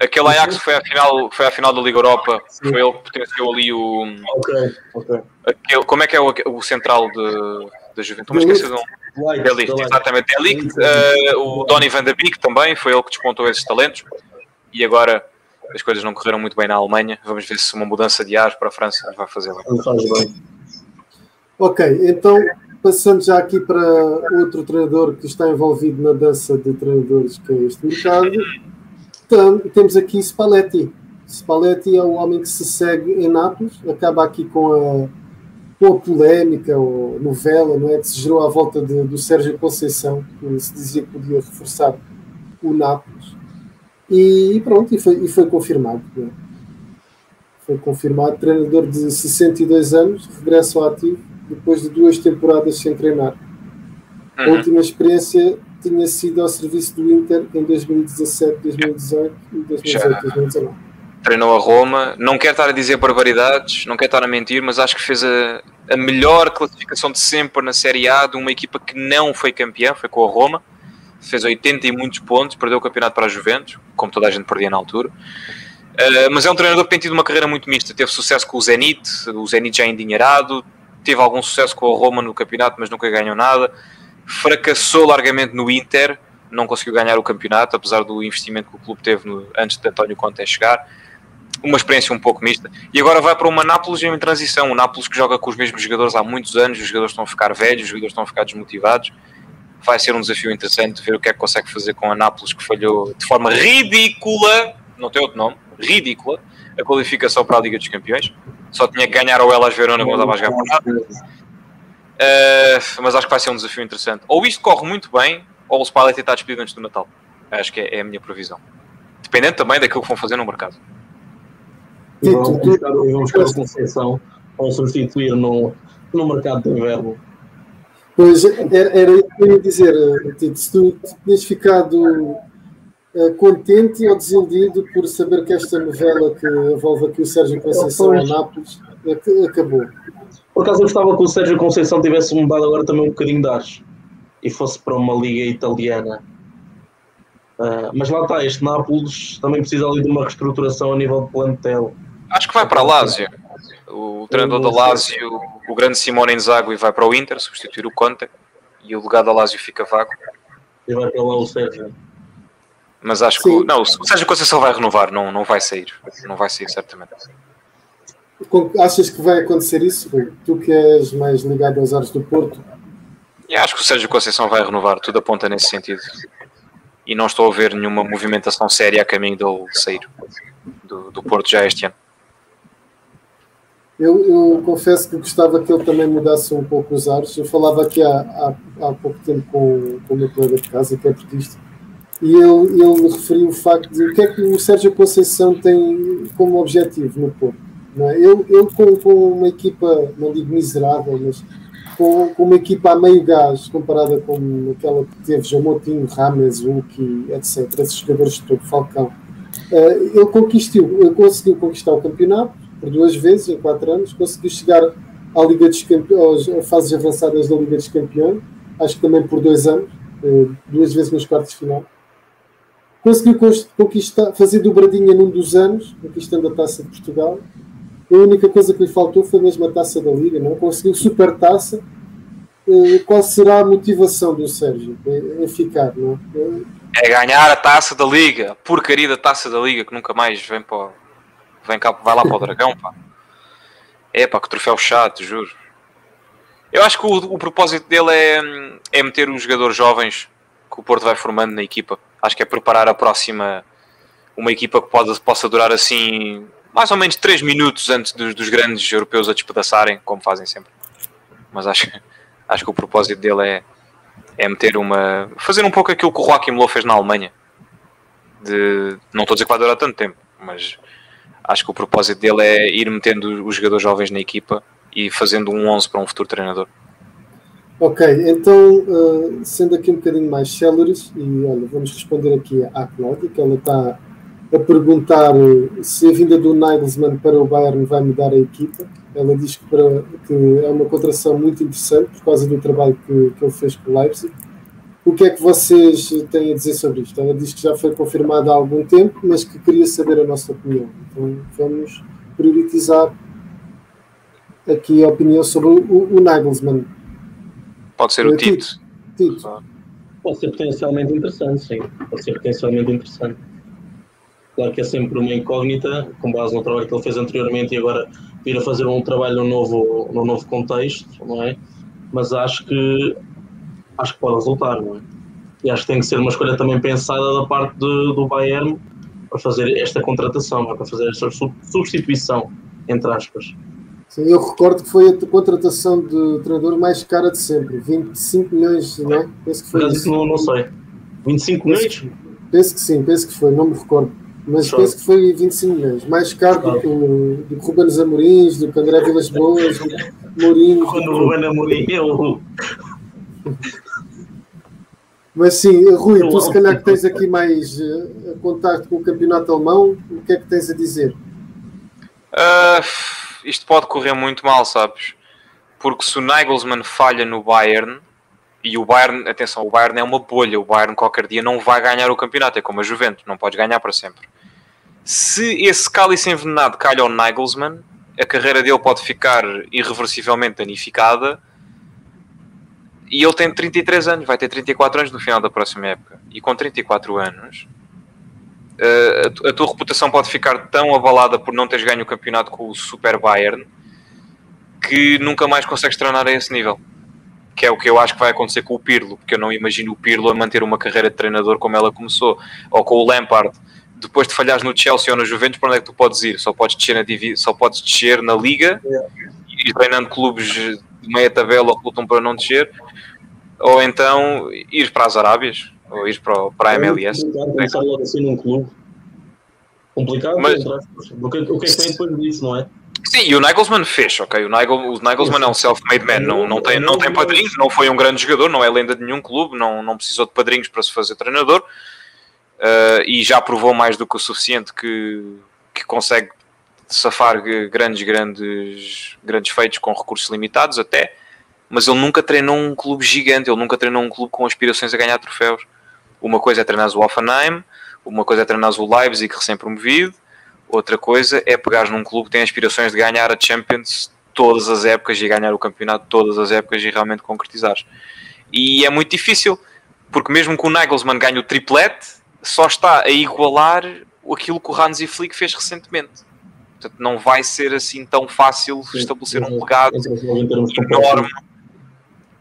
aquele Ajax foi à final, foi à final da Liga Europa, foi ele que potenciou ali o. Ok, ok. Aquele, como é que é o, o central de, da Juventude? Mas esqueci de um. Delict, da Light. exatamente, Delict. Eh, o Donny van de Beek também foi ele que despontou esses talentos. E agora as coisas não correram muito bem na Alemanha. Vamos ver se uma mudança de ares para a França vai fazer bem. Faz bem. Ok, então passando já aqui para outro treinador que está envolvido na dança de treinadores que é este mercado, tam- temos aqui Spalletti. Spalletti é o homem que se segue em Nápoles, acaba aqui com a, com a polémica ou novela não é, que se gerou à volta de- do Sérgio Conceição, que se dizia que podia reforçar o Nápoles. E pronto, e foi, e foi confirmado. é? Foi confirmado, treinador de 62 anos, regressa ao ativo depois de duas temporadas sem treinar. A Uhum. última experiência tinha sido ao serviço do Inter em 2017, 2018 e 2018, 2019. Treinou a Roma. Não quero estar a dizer barbaridades, não quero estar a mentir, mas acho que fez a, a melhor classificação de sempre na Série A de uma equipa que não foi campeã, foi com a Roma. fez 80 e muitos pontos, perdeu o campeonato para a Juventus, como toda a gente perdia na altura. Uh, mas é um treinador que tem tido uma carreira muito mista. Teve sucesso com o Zenit, o Zenit já endinheirado, teve algum sucesso com a Roma no campeonato, mas nunca ganhou nada. Fracassou largamente no Inter, não conseguiu ganhar o campeonato, apesar do investimento que o clube teve no, antes de António Conte chegar. Uma experiência um pouco mista. E agora vai para uma Nápoles em transição. O Nápoles que joga com os mesmos jogadores há muitos anos, os jogadores estão a ficar velhos, os jogadores estão a ficar desmotivados. Vai ser um desafio interessante ver o que é que consegue fazer com a Nápoles, que falhou de forma ridícula, não tem outro nome, ridícula, a qualificação para a Liga dos Campeões. Só tinha que ganhar ao Elas Verona quando estava a jogar por nada. Uh, mas acho que vai ser um desafio interessante. Ou isto corre muito bem, ou o Spalletti está despedido antes do Natal. Acho que é, é a minha previsão. Dependendo também daquilo que vão fazer no mercado. E vamos buscar, vamos buscar a Conceição para substituir no, no mercado de inverno. Pois, era, era isso que eu ia dizer, Tito. Se tu tinhas ficado uh, contente ou desiludido por saber que esta novela que envolve aqui o Sérgio Conceição a Nápoles acabou. Por acaso eu gostava que o Sérgio Conceição tivesse mudado agora também um bocadinho de ares e fosse para uma liga italiana. Uh, mas lá está, este Nápoles também precisa ali de uma reestruturação a nível de plantel. Acho que vai para a Lazio. O treinador da Lazio, o grande Simone Inzaghi, vai para o Inter substituir o Conte e o legado da Lazio fica vago. E vai para lá o Sérgio. Mas acho Sim. que não, o Sérgio Conceição vai renovar, não, não vai sair. Não vai sair, certamente. Achas que vai acontecer isso? Tu que és mais ligado aos ares do Porto? E acho que o Sérgio Conceição vai renovar, tudo aponta nesse sentido. E não estou a ver nenhuma movimentação séria a caminho dele sair do, do Porto já este ano. Eu, eu, confesso que gostava que ele também mudasse um pouco os ares. Eu falava aqui há, há, há pouco tempo com, com o meu colega de casa, que é portista, e ele, ele referiu o facto de o que é que o Sérgio Conceição tem como objetivo no Porto. Não é? Ele, ele com, com uma equipa, não digo miserável, mas com, com, uma equipa a meio gás comparada com aquela que teve João Moutinho, Rames, Hulk, etc., esses jogadores de todo, Falcão. Uh, ele ele conseguiu conquistar o campeonato por duas vezes em quatro anos, conseguiu chegar à Liga dos Campeões, às fases avançadas da Liga dos Campeões, acho que também por dois anos, duas vezes nos quartos de final. Conseguiu conquistar, fazer dobradinha num dos anos, conquistando a taça de Portugal. A única coisa que lhe faltou foi mesmo a taça da Liga, não? conseguiu super taça. Qual será a motivação do Sérgio em ficar? Não? É ganhar a taça da Liga, porcaria da taça da Liga que nunca mais vem para Vem cá, vai lá para o Dragão, pá. É pá, que troféu chato, juro. Eu acho que o, o propósito dele é, é meter os jogadores jovens que o Porto vai formando na equipa. Acho que é preparar a próxima, uma equipa que pode, possa durar assim mais ou menos 3 minutos antes dos, dos, grandes europeus a despedaçarem, como fazem sempre. Mas acho, *laughs* acho que o propósito dele é, é meter uma. fazer um pouco aquilo que o Joaquim Low fez na Alemanha. De, não estou a dizer que vai durar tanto tempo, mas acho que o propósito dele é ir metendo os jogadores jovens na equipa e fazendo um 11 para um futuro treinador. Ok, então, uh, sendo aqui um bocadinho mais céleres, e olha, vamos responder aqui à Cláudia, que ela está a perguntar eh, se a vinda do Nagelsmann para o Bayern vai mudar a equipa. Ela diz que, para, que é uma contratação muito interessante por causa do trabalho que, que ele fez com o Leipzig. O que é que vocês têm a dizer sobre isto? Ela diz que já foi confirmada há algum tempo, mas que queria saber a nossa opinião. Então vamos priorizar aqui a opinião sobre o, o Nagelsmann. Pode ser o Tito. Tito. Pode ser potencialmente interessante, sim. Pode ser potencialmente interessante. Claro que é sempre uma incógnita, com base no trabalho que ele fez anteriormente e agora vir a fazer um trabalho no novo, no novo contexto, não é? Mas acho que acho que pode resultar, não é? E acho que tem que ser uma escolha também pensada da parte de, do Bayern para fazer esta contratação, é? para fazer esta substituição, entre aspas. Sim, eu recordo que foi a contratação de treinador mais cara de sempre, 25 milhões, não é? Penso que foi Mas isso. Não, não sei. 25 milhões? Penso que sim, penso que foi, não me recordo. Mas Show. penso que foi 25 milhões. Mais caro do que, do que Ruben Amorins, do que André Vilas Boas, Mourinho. Quando o Ruben Amorim, eu... Mas sim, Rui, tu se calhar que tens aqui mais uh, contato com o campeonato alemão, o que é que tens a dizer? Uh, isto pode correr muito mal, sabes? Porque se o Nagelsmann falha no Bayern, E o Bayern, atenção, o Bayern é uma bolha. O Bayern qualquer dia não vai ganhar o campeonato. É como a Juventus, não pode ganhar para sempre. Se esse cálice envenenado calha ao Nagelsmann, a carreira dele pode ficar irreversivelmente danificada. E ele tem 33 anos, vai ter 34 anos no final da próxima época. E com 34 anos, eh, a tua reputação pode ficar tão abalada por não teres ganho o campeonato com o Super Bayern que nunca mais consegues treinar a esse nível. Que é o que eu acho que vai acontecer com o Pirlo, porque eu não imagino o Pirlo a manter uma carreira de treinador como ela começou, ou com o Lampard. Depois de falhares no Chelsea ou na Juventus, para onde é que tu podes ir? Só podes descer na, só podes descer na Liga e ir treinando clubes de meia tabela que lutam para não descer, ou então ir para as Arábias, ou ir para, para a MLS. Começar logo assim num clube complicado, mas, o que, o que é que tem depois disso, não é? Sim, e o Nagelsmann fez, ok? O, Nagel, o Nagelsmann é um self-made man, não, não, tem, não tem padrinhos, não foi um grande jogador, não é lenda de nenhum clube, não, não precisou de padrinhos para se fazer treinador uh, e já provou mais do que o suficiente que, que consegue safar grandes, grandes, grandes feitos com recursos limitados até, mas ele nunca treinou um clube gigante, ele nunca treinou um clube com aspirações a ganhar troféus. Uma coisa é treinar o Offenheim, uma coisa é treinar o Leipzig recém-promovido, Outra coisa é pegar num clube que tem aspirações de ganhar a Champions todas as épocas e ganhar o campeonato todas as épocas e realmente concretizar. E é muito difícil, porque mesmo que o Nagelsmann ganhe o triplete, só está a igualar aquilo que o Hansi Flick fez recentemente. Portanto, não vai ser assim tão fácil estabelecer um legado enorme.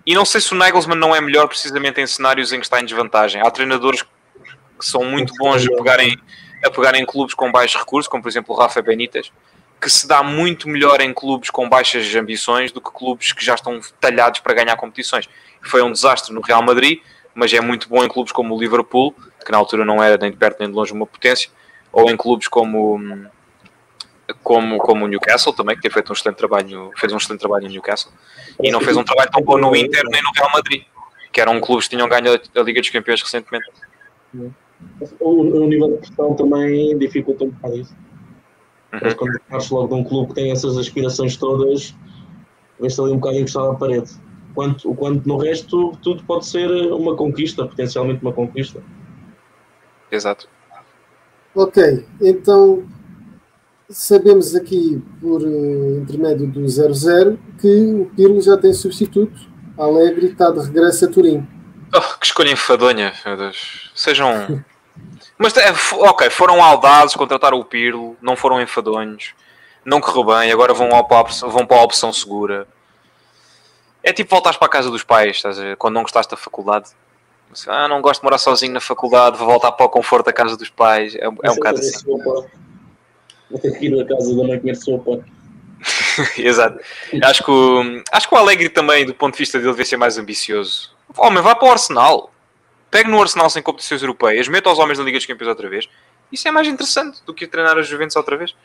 E não sei se o Nagelsmann não é melhor precisamente em cenários em que está em desvantagem. Há treinadores que são muito bons a pegarem a pegar em clubes com baixos recursos, como por exemplo o Rafa Benítez, que se dá muito melhor em clubes com baixas ambições do que clubes que já estão talhados para ganhar competições. Foi um desastre no Real Madrid, mas é muito bom em clubes como o Liverpool, que na altura não era nem de perto nem de longe uma potência, ou em clubes como como, como o Newcastle também, que tem feito um excelente trabalho, fez um excelente trabalho no Newcastle, e não fez um trabalho tão bom no Inter nem no Real Madrid, que eram clubes que tinham ganho a Liga dos Campeões recentemente. O, o nível de pressão também dificulta um bocado isso. Uhum. Mas quando partes logo de um clube que tem essas aspirações todas, vês-te ali um bocado encostado à parede. Quanto, quanto no resto, tudo pode ser uma conquista, potencialmente uma conquista. Exato. Ok, então sabemos aqui por uh, intermédio do 00 que o Pirlo já tem substituto. Alegre está de regresso a Turim. Oh, que escolha enfadonha, meu Deus. Sejam. *laughs* Mas, é, ok, foram audazes, contrataram o Pirlo, não foram enfadonhos, não correu bem, agora vão, ao, vão para a opção segura. É tipo voltares para a casa dos pais, estás a ver? Quando não gostaste da faculdade. Ah, não gosto de morar sozinho na faculdade, vou voltar para o conforto da casa dos pais. É, é um bocado assim. Vou ter que ir à casa da mãe comer sopa. Exato. Acho que, o, acho que o Alegre também, do ponto de vista dele, devia ser mais ambicioso. Homem, vá para o Arsenal. Pegue no Arsenal sem competições europeias, meta os homens da Liga dos Campeões outra vez. Isso é mais interessante do que treinar a Juventus outra vez.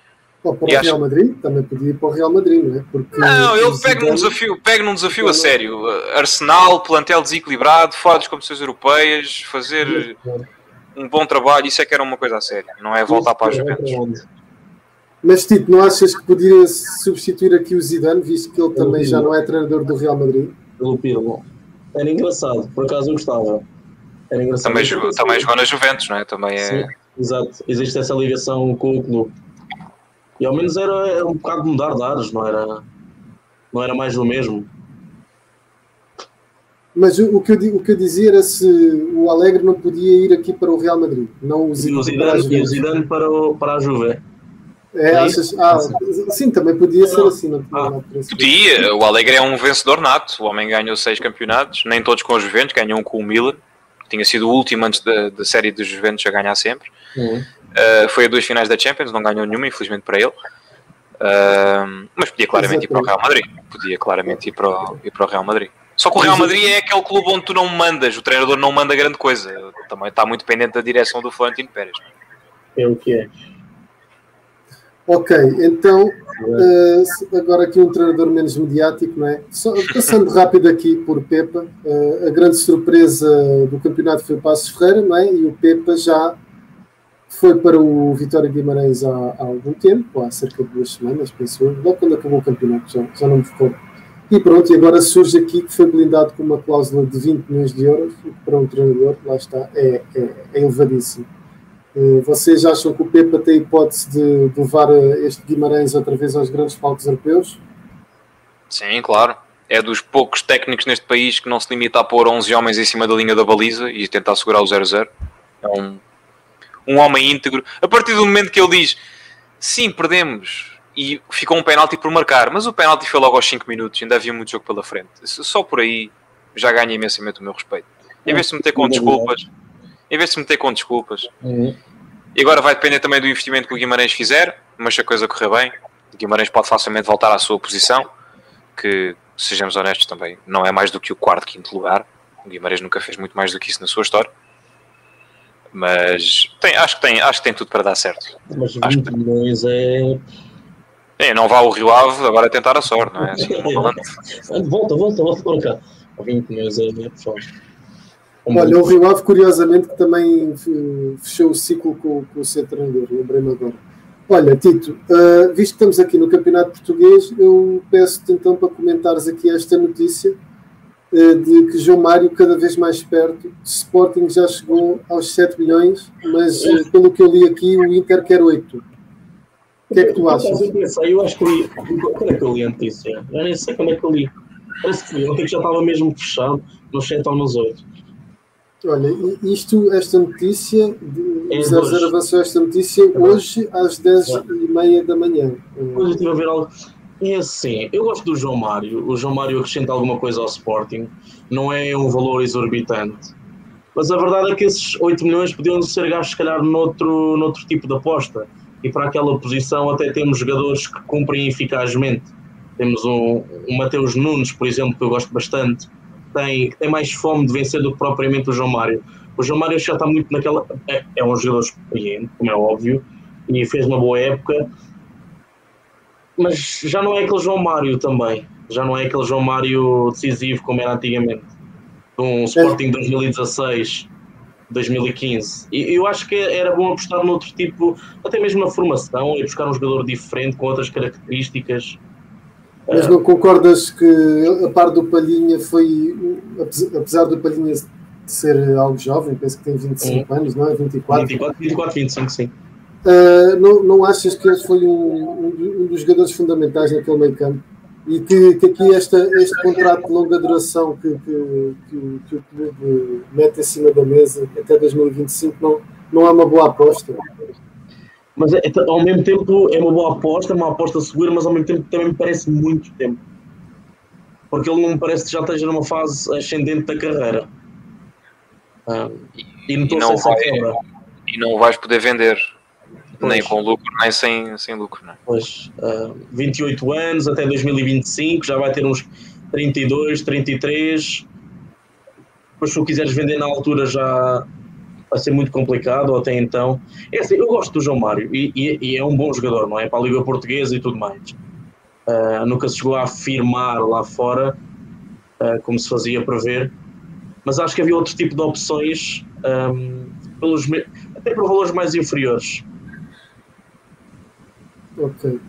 Pô, para e o acho... Real Madrid? Também podia ir para o Real Madrid, não é? Porque não, ele pega num desafio, pega num desafio a sério. Arsenal, plantel desequilibrado, fora das competições europeias, fazer um bom trabalho, isso é que era uma coisa a sério. Não é voltar para a Juventus. Mas, tipo, não achas que podia substituir aqui o Zidane, visto que ele também já não é treinador do Real Madrid? Pelo Pirlo. Era engraçado, por acaso eu gostava. Era engraçado. Também, jogou, também jogou na Juventus, não é? Também é... Sim, exato. Existe essa ligação com o clube. E ao menos era, era um bocado de mudar de ares, não era, não era mais o mesmo. Mas o, que eu, o que eu dizia era se o Alegre não podia ir aqui para o Real Madrid, não o Zidane, o Zidane, para, o Zidane para, o, para a Juve. É, achas, ah, sim, também podia ser assim. Não, ah, podia, o Alegre é um vencedor nato. O homem ganhou seis campeonatos, nem todos com os Juventus, ganhou um com o Milan. Tinha sido o último antes da, da série dos Juventus a ganhar sempre. Uhum. Uh, foi a duas finais da Champions, não ganhou nenhuma, infelizmente para ele. Uh, mas podia claramente Exatamente. ir para o Real Madrid. Podia claramente ir para, o, ir para o Real Madrid. Só que o Real Madrid é aquele clube onde tu não mandas, o treinador não manda grande coisa. Também está muito dependente da direção do Florentino Pérez. É o que é. Ok, então uh, agora aqui um treinador menos mediático, não é? Só, passando rápido aqui por Pepa, uh, a grande surpresa do campeonato foi o Passos Ferreira, não é? E o Pepa já foi para o Vitória Guimarães há, há algum tempo, há cerca de duas semanas, penso eu, logo quando acabou o campeonato, já, já não me recordo. E pronto, e agora surge aqui que foi blindado com uma cláusula de 20 milhões de euros, que para um treinador, lá está, é, é, é elevadíssimo. Uh, vocês acham que o Pepa tem hipótese de, de levar este Guimarães outra vez aos grandes palcos europeus? Sim, claro. É dos poucos técnicos neste país que não se limita a pôr 11 homens em cima da linha da baliza e tentar segurar o 0-0. É um, um homem íntegro. A partir do momento que ele diz sim, perdemos, e ficou um penalti por marcar, mas o penalti foi logo aos 5 minutos, ainda havia muito jogo pela frente. Só por aí já ganha imensamente o meu respeito. Em vez de se meter com desculpas, em vez de se meter com desculpas. Uhum. E agora vai depender também do investimento que o Guimarães fizer, mas se a coisa correr bem, o Guimarães pode facilmente voltar à sua posição, que, sejamos honestos também, não é mais do que o quarto, quinto lugar. O Guimarães nunca fez muito mais do que isso na sua história. Mas tem, acho, que tem, acho que tem tudo para dar certo. Mas 20 milhões é é, não vá ao Rio Ave agora tentar a sorte, não é? *laughs* Assim, volta, volta, volta para cá. A 20 milhões é pessoal. Olha, o Rio Ave, curiosamente, que também fechou o ciclo com, com o seu treinador, lembrei-me agora. Olha, Tito, uh, visto que estamos aqui no Campeonato Português, eu peço-te então para comentares aqui esta notícia uh, de que João Mário, cada vez mais perto, Sporting já chegou aos 7 milhões, mas uh, pelo que eu li aqui, o Inter quer 8. O que é que tu achas? Eu, pensei, eu acho que li. Quando é que eu li a notícia? Eu nem sei quando é que eu li. Parece que ontem já estava mesmo fechado, nos 7 ou nos 8. Olha, isto, esta notícia, é 00 avançou esta notícia é hoje às 10h30 da manhã. Hoje estive a ver algo. É assim, eu gosto do João Mário. O João Mário acrescenta alguma coisa ao Sporting. Não é um valor exorbitante. Mas a verdade é que esses 8 milhões podiam ser gastos, se calhar, noutro, noutro tipo de aposta e para aquela posição até temos jogadores que cumprem eficazmente. Temos um, um Mateus Nunes, por exemplo, que eu gosto bastante, tem, tem mais fome de vencer do que propriamente o João Mário. O João Mário já está muito naquela. É, é um jogador experiente, como é óbvio, e fez uma boa época, mas já não é aquele João Mário também. Já não é aquele João Mário decisivo como era antigamente. Um Sporting 2016 2015. E eu acho que era bom apostar noutro tipo, até mesmo na formação, e buscar um jogador diferente, com outras características. Mas não concordas que a par do Palhinha foi, apesar do Palhinha ser algo jovem, penso que tem 25 hum. anos, não é? 24? 24, 24 25, sim. Uh, não, não achas que ele foi um, um, dos jogadores fundamentais naquele meio campo? e que, que aqui esta, este contrato de longa duração que, que, que, que o clube mete em cima da mesa até 2025 não, não é uma boa aposta. Mas é, ao mesmo tempo é uma boa aposta, uma aposta segura, mas ao mesmo tempo também me parece muito tempo. Porque ele não me parece que já esteja numa fase ascendente da carreira. Ah, e, não, e, não vai, e não vais poder vender Pois. Nem com lucro, nem sem, sem lucro. Não é? Pois, uh, 28 anos até 2025, já vai ter uns 32, 33. Depois, se o quiseres vender na altura, já vai ser muito complicado, até então. É assim, eu gosto do João Mário e, e, e, é um bom jogador, não é? Para a Liga Portuguesa e tudo mais. Uh, nunca se chegou a afirmar lá fora, uh, como se fazia prever, mas acho que havia outro tipo de opções, um, pelos, até por valores mais inferiores. Ok.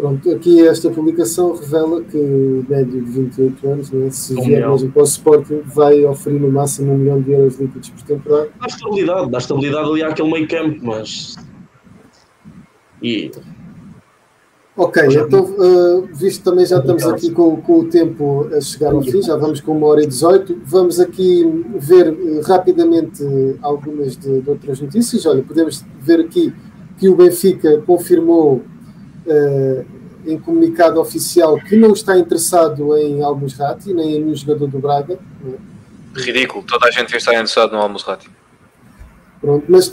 Pronto, aqui esta publicação revela que o médio de 28 anos, né, se um vier mesmo para o Sporting, vai oferir no máximo um milhão de euros líquidos por temporada. Dá estabilidade, dá estabilidade ali àquele meio campo, mas. E. Ok, então, uh, visto também já estamos aqui com, com, o tempo a chegar ao fim, já vamos com uma hora e 18, vamos aqui ver uh, rapidamente algumas de, de outras notícias. Olha, podemos ver aqui que o Benfica confirmou em comunicado oficial que não está interessado em Almus Rati, nem em nenhum jogador do Braga. É? Ridículo, toda a gente devia estar interessado no Almus Rati. Pronto, mas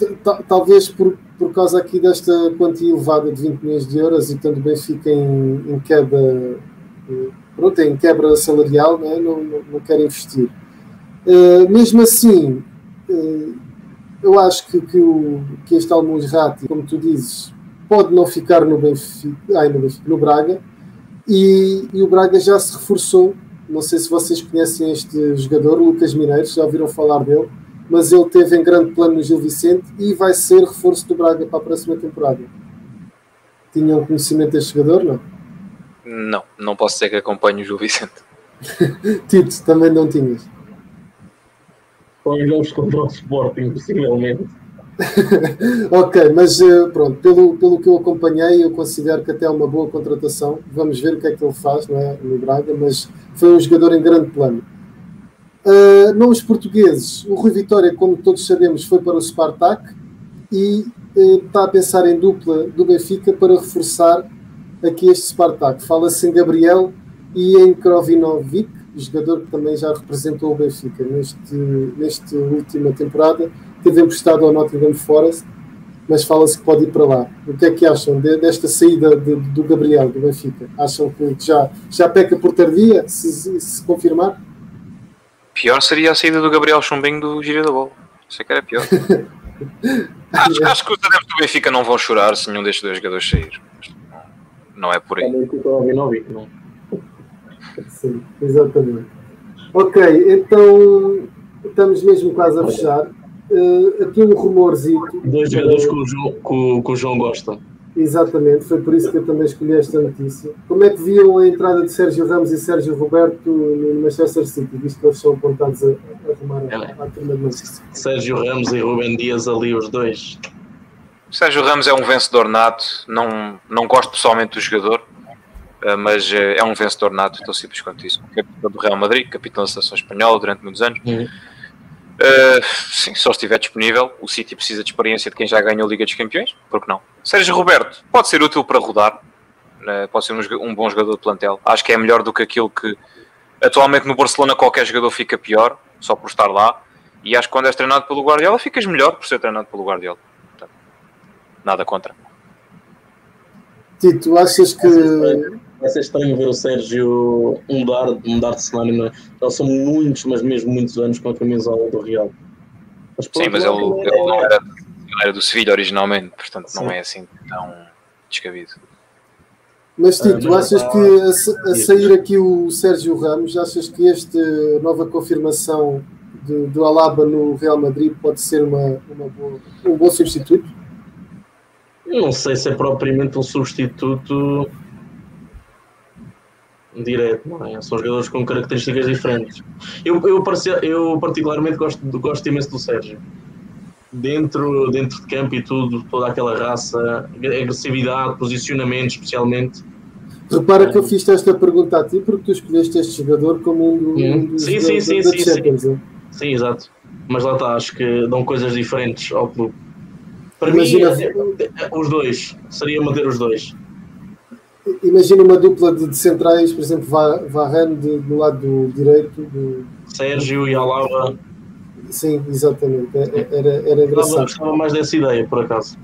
talvez por, por causa aqui desta quantia elevada de 20 milhões de euros e tanto bem fica em, em queda, eh, pronto, em quebra salarial, não, não, não quer investir. Uh, mesmo assim, uh, eu acho que, que, o, que este Almus Rati, como tu dizes, pode não ficar no Benfica, ai, no, Benfica, no Braga, e, e, o Braga já se reforçou. Não sei se vocês conhecem este jogador, Lucas Mineiros, já ouviram falar dele, mas ele teve em grande plano no Gil Vicente e vai ser reforço do Braga para a próxima temporada. Tinham conhecimento deste jogador, não? Não, não posso dizer que acompanho o Gil Vicente. *laughs* Tito, também não tinhas. Põe-los contra o Sporting, possivelmente. *laughs* ok, mas eh, pronto, pelo, pelo que eu acompanhei, eu considero que até é uma boa contratação. Vamos ver o que é que ele faz não é, no Braga, mas foi um jogador em grande plano. Uh, nomes portugueses, o Rui Vitória, como todos sabemos, foi para o Spartak e uh, está a pensar em dupla do Benfica para reforçar aqui este Spartak. Fala-se em Gabriel e em Krovinovic, jogador que também já representou o Benfica neste, nesta última temporada teve emprestado ao Nottingham Forest, mas fala-se que pode ir para lá. O que é que acham de, desta saída de, do Gabriel, do Benfica? Acham que já, já peca por tardia, se, se confirmar? Pior seria a saída do Gabriel Chumbinho do Gira da Bola. Sei que era pior. *laughs* acho, acho, que os adeptos do Benfica não vão chorar se nenhum destes dois jogadores sair. Não é por aí. Sim, exatamente. Ok, então estamos mesmo quase a fechar. Uh, aqui um rumorzito. Dois jogadores que o, João, que, que o João gosta. Exatamente, foi por isso que eu também escolhi esta notícia. Como é que viam a entrada de Sérgio Ramos e Sérgio Roberto no Manchester City, visto que eles são apontados a, a arrumar a, é. a turma de Manchester Sérgio Ramos e Rubem Dias ali, os dois. Sérgio Ramos é um vencedor nato, não, não gosto pessoalmente do jogador, eh, mas eh, é um vencedor nato, tão simples quanto isso. Capitão do Real Madrid, capitão da seleção espanhola durante muitos anos. Uhum Uh, sim, só estiver disponível. O City precisa de experiência de quem já ganhou a Liga dos Campeões, porque não? Sérgio Roberto pode ser útil para rodar, uh, pode ser um, um, bom jogador de plantel. Acho que é melhor do que aquilo que atualmente no Barcelona qualquer jogador fica pior, só por estar lá. E acho que quando és treinado pelo Guardiola, ficas melhor por ser treinado pelo Guardiola. Portanto, nada contra. Tito, achas que vai ser estranho ver o Sérgio mudar, mudar de cenário. É? Já são muitos, mas mesmo muitos anos com a camisola do Real. Mas, Sim, mas ele, ele, não era, ele era do Sevilha originalmente, portanto Sim. não é assim tão descabido. Mas Tito, achas que a, a, sair aqui o Sérgio Ramos, achas que esta nova confirmação de, do Alaba no Real Madrid pode ser uma, uma boa, um bom substituto? Eu não sei se é propriamente um substituto direto, não é? São jogadores com características diferentes. Eu, eu, eu particularmente gosto, gosto imenso do Sérgio. Dentro, dentro de campo e tudo, toda aquela raça, agressividade, posicionamento especialmente. Repara que eu fiz esta pergunta a ti porque tu escolheste este jogador como um, do, um dos sim, sim, sim, sim, Champions. Sim. sim, exato. Mas lá está, acho que dão coisas diferentes ao clube. Para Imagina... mim, é, é, os dois. Seria manter os dois imagina uma dupla de, de, centrais, por exemplo, Varane do lado do direito. Do... Sérgio e Alaba. Sim, exatamente. É, é, era, era engraçado. Gostava mais dessa ideia, por acaso.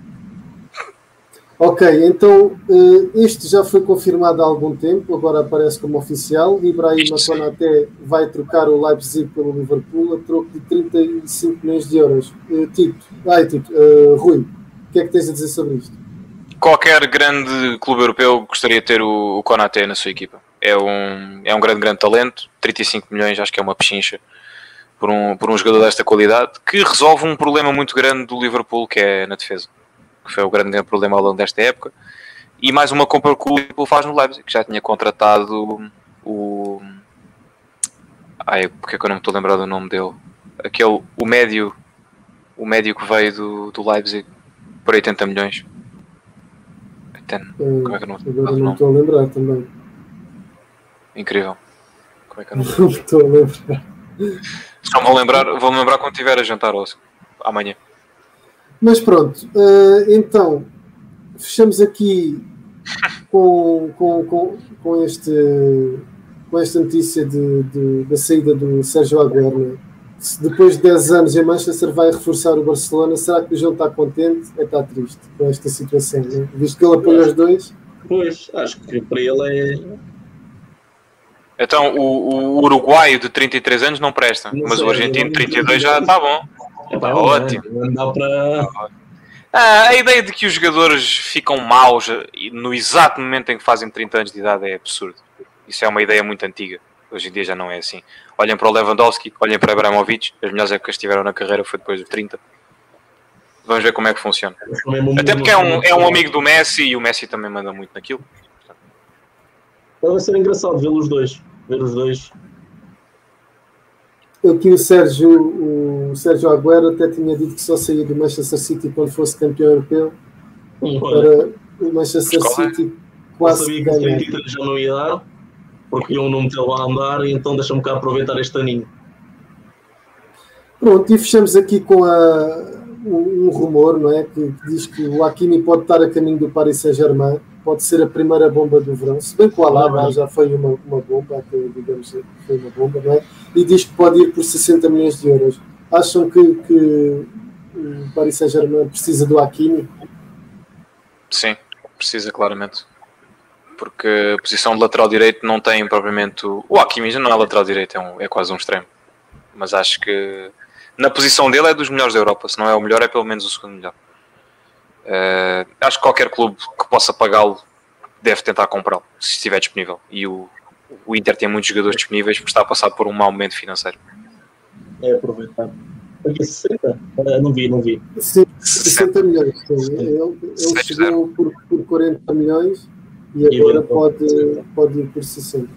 Ok, então eh, este já foi confirmado há algum tempo, agora aparece como oficial. Ibrahim até vai trocar o Leipzig pelo Liverpool a troco de 35 milhões de euros. Uh, Tito, ai, Tito, uh, Rui, o que é que tens a dizer sobre isto? Qualquer grande clube europeu gostaria de ter o, o Konaté na sua equipa. É um, é um grande, grande talento. 35 milhões, acho que é uma pechincha por um, por um jogador desta qualidade que resolve um problema muito grande do Liverpool, que é na defesa, que foi o grande, grande problema ao longo desta época. E mais uma compra que o Liverpool faz no Leipzig, que já tinha contratado o. Ai, porque é que eu não me estou a lembrar do nome dele? Aquele, o médio, o médio que veio do, do Leipzig por 80 milhões. Ten. Como é que eu não, agora não estou a lembrar também. Incrível. Como é que eu não, não estou a lembrar? Só me lembrar, vou-me lembrar quando estiver a jantar hoje, amanhã. Mas pronto, uh, então fechamos aqui com, com, com, com, este, com esta notícia de, de da saída do Sérgio Agüero se depois de 10 anos em Manchester vai reforçar o Barcelona, será que o João está contente ou está triste com esta situação? Né? Visto que ele apoia os dois? Pois, acho que para ele é. Então, o, o uruguaio de 33 anos não presta, não mas sei, o argentino de 32 já está bom. É, tá ótimo. Não dá para. Ah, a ideia de que os jogadores ficam maus no exato momento em que fazem 30 anos de idade é absurdo. Isso é uma ideia muito antiga. Hoje em dia já não é assim. Olhem para o Lewandowski, olhem para Abramovich, as melhores épocas que estiveram na carreira foi depois dos 30. Vamos ver como é que funciona. Até porque é um, é um amigo do Messi e o Messi também manda muito naquilo. Vai ser engraçado vê-los dois. Ver os dois aqui o Sérgio, o Sérgio Agüero até tinha dito que só saía do Manchester City quando fosse campeão europeu. Para o Manchester City quase sabia que ganhar. já não ia dar, porque eu não meteu a andar, e então deixa-me cá aproveitar este aninho. Pronto, e fechamos aqui com a, um, um rumor, não é? Que, que, diz que o Hakimi pode estar a caminho do Paris Saint-Germain, pode ser a primeira bomba do verão, se bem que o Alaba já foi uma, uma bomba, digamos, foi uma bomba, não é? E diz que pode ir por 60 milhões de euros. Acham que, que o Paris Saint-Germain precisa do Hakimi? Sim, precisa claramente. Porque a posição de lateral direito não tem propriamente. O, o Hakimi não é lateral direito, é, um, é quase um extremo. Mas acho que na posição dele é dos melhores da Europa. Se não é o melhor, é pelo menos o segundo melhor. Uh, acho que qualquer clube que possa pagá-lo deve tentar comprá-lo, se estiver disponível. E o, o Inter tem muitos jogadores disponíveis porque está a passar por um mau momento financeiro. É aproveitar. Aqui 60? Uh, não vi, não vi. Sim, 60 milhões. Ele, ele chegou por, por 40 milhões e agora pode, pode ir por 60.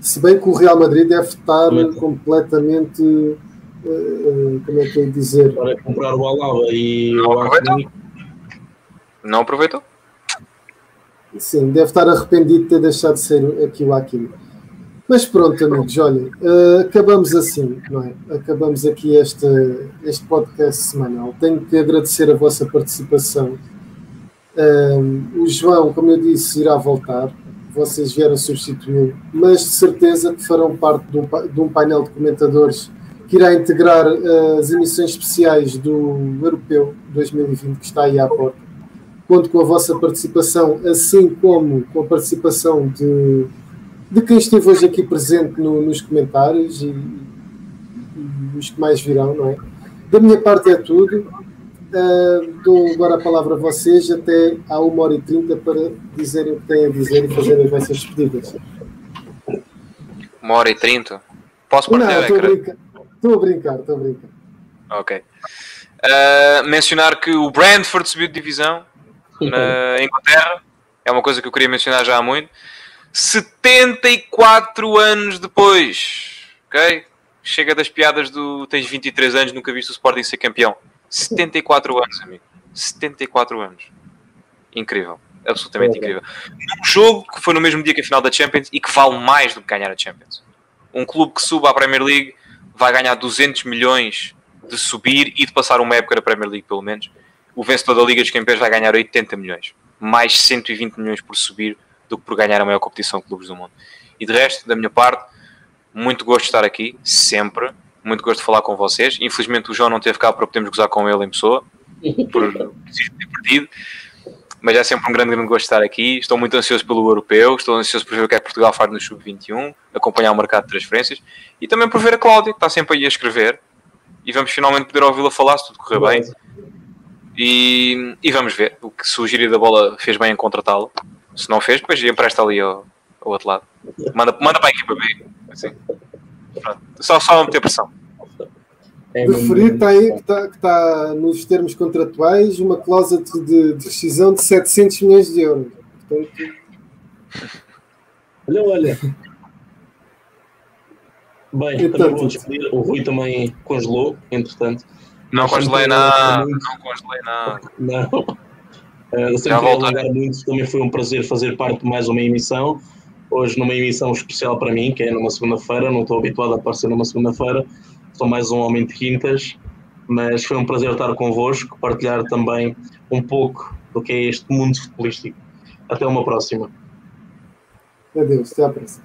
Se bem que o Real Madrid deve estar completamente. Uh, como é que eu ia dizer? Para comprar o Alaba e não o aproveitou. Não aproveitou? Sim, deve estar arrependido de ter deixado de ser aqui o Aquino. Mas pronto, amigos, olhem, uh, acabamos assim, não é? Acabamos aqui este, este podcast semanal. Tenho que agradecer a vossa participação. Uh, o João, como eu disse, irá voltar. Vocês vieram substituí-lo, mas de certeza que farão parte de um, de um painel de comentadores que irá integrar uh, as emissões especiais do Europeu 2020 que está aí à porta. Conto com a vossa participação, assim como com a participação de de quem esteve hoje aqui presente no, nos comentários e, e, os que mais virão, não é? Da minha parte é tudo. Uh, dou agora a palavra a vocês até à 1 hora e 30 para dizerem o que têm a dizer e fazerem as vossas despedidas. 1 hora e 30? Posso partir Não, estou a brincar. Estou a brincar, estou a brincar. Ok. Uh, mencionar que o Brentford subiu de divisão na Inglaterra. É uma coisa que eu queria mencionar já há muito. 74 anos depois. Ok? Chega das piadas do tens 23 anos, nunca viste o Sporting ser campeão. 74 anos, amigo. 74 anos. Incrível. Absolutamente é, incrível. Um jogo que foi no mesmo dia que a final da Champions e que vale mais do que ganhar a Champions. Um clube que suba à Premier League vai ganhar 200 milhões de subir e de passar uma época na Premier League, pelo menos. O vencedor da Liga dos Campeões vai ganhar 80 milhões. Mais 120 milhões por subir do que por ganhar a maior competição de clubes do mundo. E de resto, da minha parte, muito gosto de estar aqui, sempre. Muito gosto de falar com vocês. Infelizmente o João não teve cá para podermos gozar com ele em pessoa, por *laughs* ter perdido. Mas é sempre um grande, grande gosto de estar aqui. Estou muito ansioso pelo europeu, estou ansioso por ver o que é que Portugal faz no Sub-21, acompanhar o mercado de transferências e também por ver a Cláudia, que está sempre aí a escrever. E vamos finalmente poder ouvi-la falar, se tudo correr bem. E, e, vamos ver. O que se o Giri da Bola fez bem em contratá-la. Se não fez, depois empresta ali ao, ao outro lado. Manda, manda para a equipa B. Assim. Só, só meter pressão. É Referir está aí que está, que está nos termos contratuais uma cláusula de, de rescisão de 700 milhões de euros. Portanto... Olha, olha. Bem, então, o Rui também congelou, entretanto. Não congelei nada, não congelei nada. Não. Uh, sem alongar muito, também foi um prazer fazer parte de mais uma emissão. Hoje, numa emissão especial para mim, que é numa segunda-feira, não estou habituado a aparecer numa segunda-feira, sou mais um homem de quintas, mas foi um prazer estar convosco, partilhar também um pouco do que é este mundo futebolístico. Até uma próxima. Adeus, até à próxima.